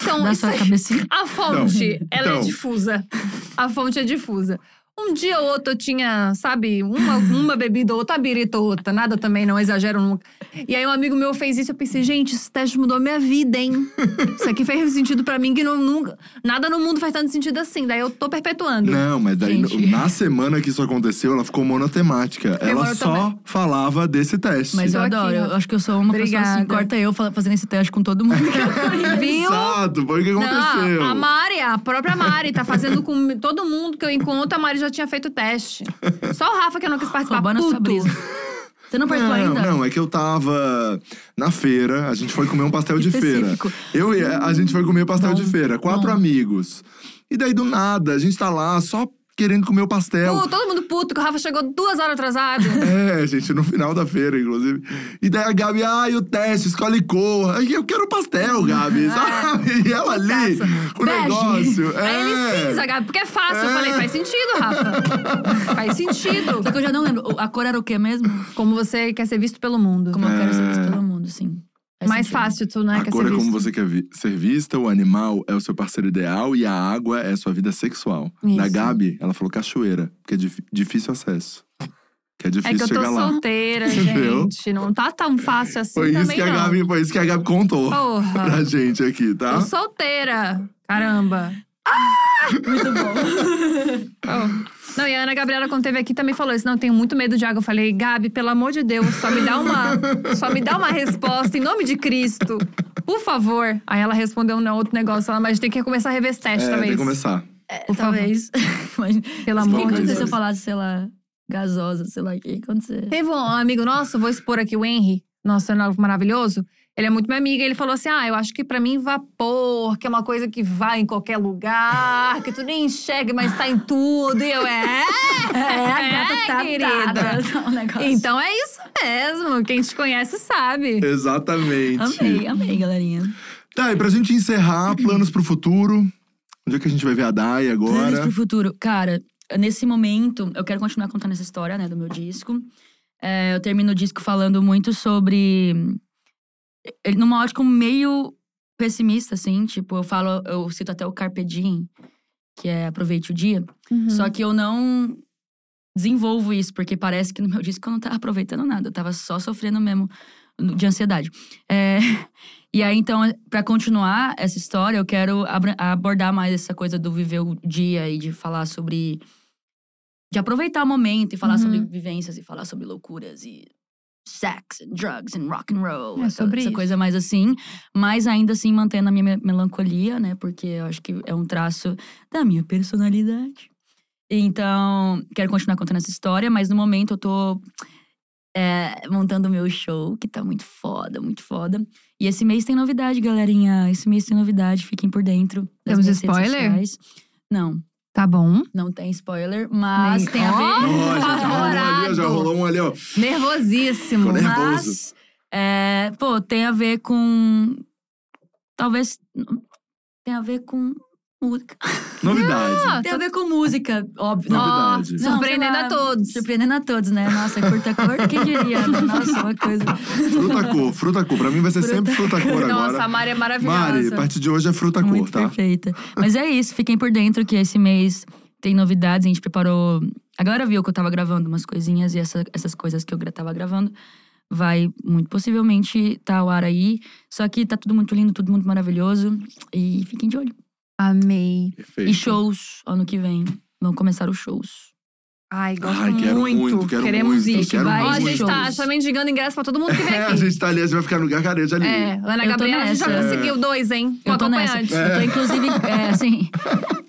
Então, da isso sua cabecinha? A fonte, ela é Então. difusa. A fonte é difusa. Um dia ou outro eu tinha, sabe, uma, uma bebida ou outra, uma birita ou outra. Nada também, não exagero nunca. E aí um amigo meu fez isso, eu pensei, gente, esse teste mudou a minha vida, hein? Isso aqui fez sentido pra mim que não, nunca… Nada no mundo faz tanto sentido assim. Daí eu tô perpetuando. Não, mas daí Gente. na semana que isso aconteceu, ela ficou monotemática. Foi ela só falava desse teste. Mas eu aqui, adoro. Eu acho que eu sou uma pessoa assim. Obrigada. Corta eu fa- fazendo esse teste com todo mundo. Viu? Exato, foi o que aconteceu. Não, a Mari, a própria Mari, tá fazendo com todo mundo que eu encontro, a Mari já tinha feito o teste. Só o Rafa que eu não quis participar. Roubando a sua puto. brisa. Você não participou Não, ainda? não, é que eu tava na feira, a gente foi comer um pastel de feira. Eu e a gente foi comer pastel Bom, de feira, quatro bom. amigos. E daí do nada, a gente tá lá só querendo comer o pastel. Pô, todo mundo puto, que o Rafa chegou duas horas atrasado. É, gente, no final da feira, inclusive. E daí a Gabi, ai, o teste, escolhe cor. Eu quero pastel, Gabi, sabe? E ela ali, o Bege. negócio. Aí é. ele cinza, Gabi, porque é fácil. Eu É. falei, faz sentido, Rafa. faz sentido. Só que eu já não lembro. A cor era o quê mesmo? Como você quer ser visto pelo mundo. Como eu quero ser É. visto pelo mundo, sim. Mais sentido. fácil, tu, né? A quer cor ser é como você quer vi- ser vista, o animal é o seu parceiro ideal e a água é a sua vida sexual. Da Isso. Gabi, ela falou cachoeira, porque é dif- difícil acesso. Que é É difícil que eu tô chegar lá. solteira, Entendeu? gente. Não tá tão fácil assim Foi isso, também, que a não. Gabi, foi isso que a Gabi contou Porra. pra gente aqui, tá? Tô solteira. Caramba. Muito bom. Oh. Não, e a Ana Gabriela, quando teve aqui, também falou isso. Não, eu tenho muito medo de água. Eu falei, Gabi, pelo amor de Deus, só me dá uma, só me dá uma resposta em nome de Cristo. Por favor. Aí ela respondeu um outro negócio. Ela, mas tem que começar a rever esse teste É, também. tem que começar. Por favor. Talvez. Mas, Pelo o amor que de aconteceu se eu Deus. falasse, sei lá, gasosa, sei lá, o que aconteceu? Teve um amigo nosso, vou expor aqui o Henry, nosso maravilhoso. Ele é muito meu amigo. e Ele falou assim: Ah, eu acho que pra mim vapor, que é uma coisa que vai em qualquer lugar, que tu nem enxerga, mas tá em tudo. E eu, é? É, a gata tá querida. Um negócio. Então é isso mesmo. Quem te conhece sabe. Exatamente. Amei, amei, galerinha. Tá, e pra gente encerrar, planos pro futuro. Onde é que a gente vai ver a Dai Planos agora? pro futuro. Cara, nesse momento, eu quero continuar contando essa história, né, do meu disco. É, eu termino o disco falando muito sobre. Numa ótica meio pessimista, assim. Tipo, eu falo, eu cito até o Carpe Diem, que é aproveite o dia. Uhum. Só que eu não desenvolvo isso, porque parece que no meu disco eu não tava aproveitando nada. Eu tava só sofrendo mesmo de ansiedade. É, e aí, então, pra continuar essa história, eu quero abordar mais essa coisa do viver o dia e de falar sobre. De aproveitar o momento e falar Uhum. sobre vivências e falar sobre loucuras e sex and drugs and rock and roll. É sobre essa isso. coisa mais assim. Mas ainda assim mantendo a minha me- melancolia, né? Porque eu acho que é um traço da minha personalidade. Então, quero continuar contando essa história, mas no momento eu tô é, montando o meu show, que tá muito foda, muito foda. E esse mês tem novidade, galerinha. Esse mês tem novidade, fiquem por dentro. das Temos spoiler? Não, Tá bom. não tem spoiler, mas Nem- tem a ver. Ó, já, já rolou ali, já rolou um ali, ó. Nervosíssimo. Ficou nervoso. Mas, é, pô, tem a ver com. Talvez. Tem a ver com música. Novidade. Tem a ver com música, óbvio. Novidade. não, Surpreendendo lá, a todos. Surpreendendo a todos, né? Nossa, curta cor, quem diria? Nossa, uma coisa. Fruta cor, fruta cor. Pra mim vai ser Fruta- sempre fruta cor Nossa, agora. a Mari é maravilhosa. Mari, a partir de hoje é fruta cor, Muito tá? perfeita. Mas é isso, fiquem por dentro que esse mês tem novidades. A gente preparou. A galera viu que eu tava gravando umas coisinhas e essa- essas coisas que eu tava gravando vai muito possivelmente tá ao ar aí. Só que tá tudo muito lindo, tudo muito maravilhoso. E fiquem de olho. Amei. Perfeito. E shows ano que vem. Vão começar os shows. Ai, gosto Ai, quero muito. muito, quero Queremos muito, ir. quero Ó, a muito. gente tá Shows. também digando ingresso pra todo mundo que vem É, a aqui. gente tá ali, a gente vai ficar no gargarejo ali. É, Ana Gabriela, a gente já conseguiu dois, hein? Com Eu tô nessa. acompanhante. Eu tô, inclusive, é, assim,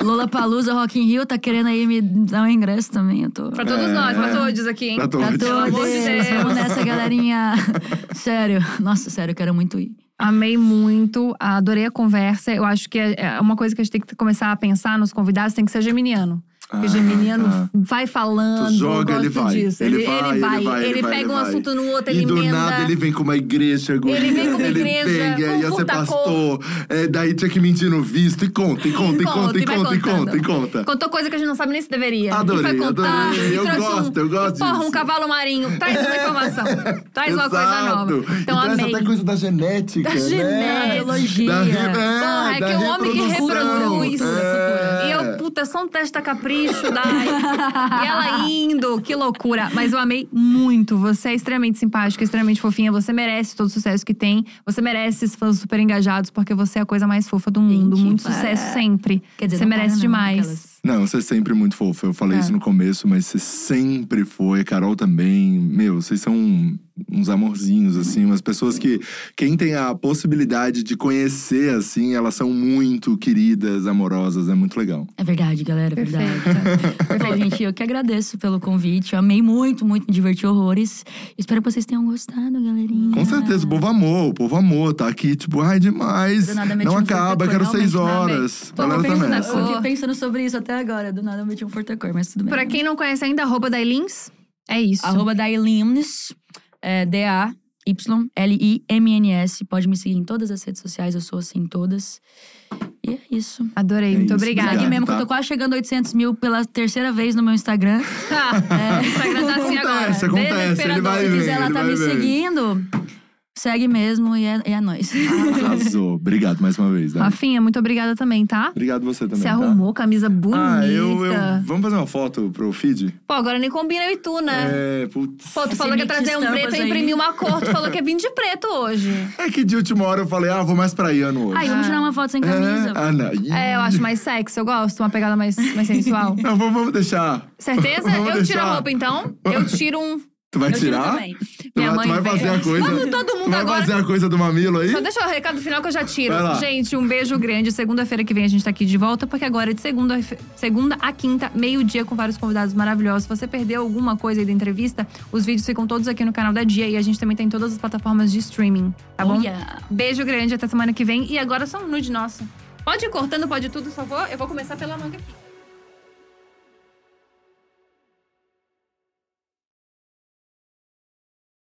Lola Palusa, Rock in Rio, tá querendo aí me dar um ingresso também. Eu tô. Pra todos É. nós, pra todos aqui, hein? Pra todos. Pra todos. Vamos nessa, galerinha. sério. Nossa, sério, eu quero muito ir. Amei muito, adorei a conversa. Eu acho que é é uma coisa que a gente tem que começar a pensar nos convidados, tem que ser geminiano. Porque Ah, geminiano tá. vai falando, Tu joga, ele vai. disso. Ele Ele, vai, ele ele vai, vai, ele vai, pega ele um vai. assunto no outro, E ele do emenda. nada ele vem com uma igreja. Ele vem com uma igreja, com aí ia ser pastor. É, daí tinha que mentir no visto. E conta, e conta, e conta, e vai conta, e conta, e conta. Contou coisa que a gente não sabe nem se deveria. Adorei, e foi contando. adorei. e Eu gosto, um, eu gosto Porra, um disso. cavalo marinho. Traz uma informação. Traz uma coisa nova. Então, E amei. até coisa da genética, Da né? genética. Biologia. Da, é, Porra, é da que o homem que reproduz. É. E eu, puta, só um testa capricho da. e ela indo, que loucura. Mas eu amei muito. Você é extremamente simpática, extremamente fofinha. Você merece todo o sucesso que tem. Você merece esses fãs super engajados, porque você é a coisa mais fofa do mundo. Gente, muito para. sucesso sempre. Quer dizer, você não merece para não, demais. aquelas- Não, você é sempre muito fofo. Eu falei É. isso no começo, mas você sempre foi. Carol também. Meu, vocês são uns amorzinhos, assim. Umas pessoas que… Quem tem a possibilidade de conhecer, assim, elas são muito queridas, amorosas. É muito legal. É verdade, galera, é verdade. Perfeita. Bom, gente, eu que agradeço pelo convite. Eu amei muito, muito, me diverti horrores. Espero que vocês tenham gostado, galerinha. Com certeza, o povo amou. O povo amou. Tá aqui, tipo, ai, demais. Não acaba, quero seis amei. horas. Tô pensando pensando sobre isso até agora. Do nada eu meti um fortecor, mas tudo bem. Pra quem não conhece ainda, arroba da Elins, é isso. Arroba Dailimnes, é, D-A-Y-L-I-M-N-S. Pode me seguir em todas as redes sociais, eu sou assim em todas. E é isso. Adorei, É muito isso, obrigada. Obrigado, mesmo, que tá? eu tô quase chegando a 800 mil pela terceira vez no meu Instagram. Ah, o Instagram tá assim agora. Acontece, acontece, ele vai Se ver. quiser ela tá me ver. seguindo, segue mesmo e é, e é nóis. Arrasou. Obrigado mais uma vez, Dani. Rafinha, muito obrigada também, tá? Obrigado você também, Você tá? arrumou camisa bonita. Ah, eu, eu… Vamos fazer uma foto pro feed? Pô, agora nem combina eu e tu, né? É, putz. Pô, tu Esse falou que ia trazer um preto, eu aí. imprimi uma cor. Tu falou que é vinho de preto hoje. É que de última hora eu falei, ah, vou mais praiano hoje. Ai, vamos tirar uma foto sem camisa. É, ah, não. É, eu acho mais sexy, eu gosto. Uma pegada mais, mais sensual. Não, vamos, deixar. Certeza? Vamos eu tiro deixar. a roupa, então. Eu tiro um… Tu vai Eu tirar? Tu Minha vai, tu vai fazer a coisa. Vamos todo tu mundo vai agora. fazer a coisa do mamilo aí? Só deixa o recado final que eu já tiro. Gente, um beijo grande. Segunda-feira que vem a gente tá aqui de volta, porque agora é de segunda, segunda a quinta, meio-dia, com vários convidados maravilhosos. Se você perdeu alguma coisa aí da entrevista, os vídeos ficam todos aqui no canal da Dia e a gente também tem todas as plataformas de streaming, tá bom? Oh, yeah. Beijo grande, até semana que vem. E agora só um nude nosso. Pode ir cortando, pode tudo, só vou. Eu vou começar pela manga aqui.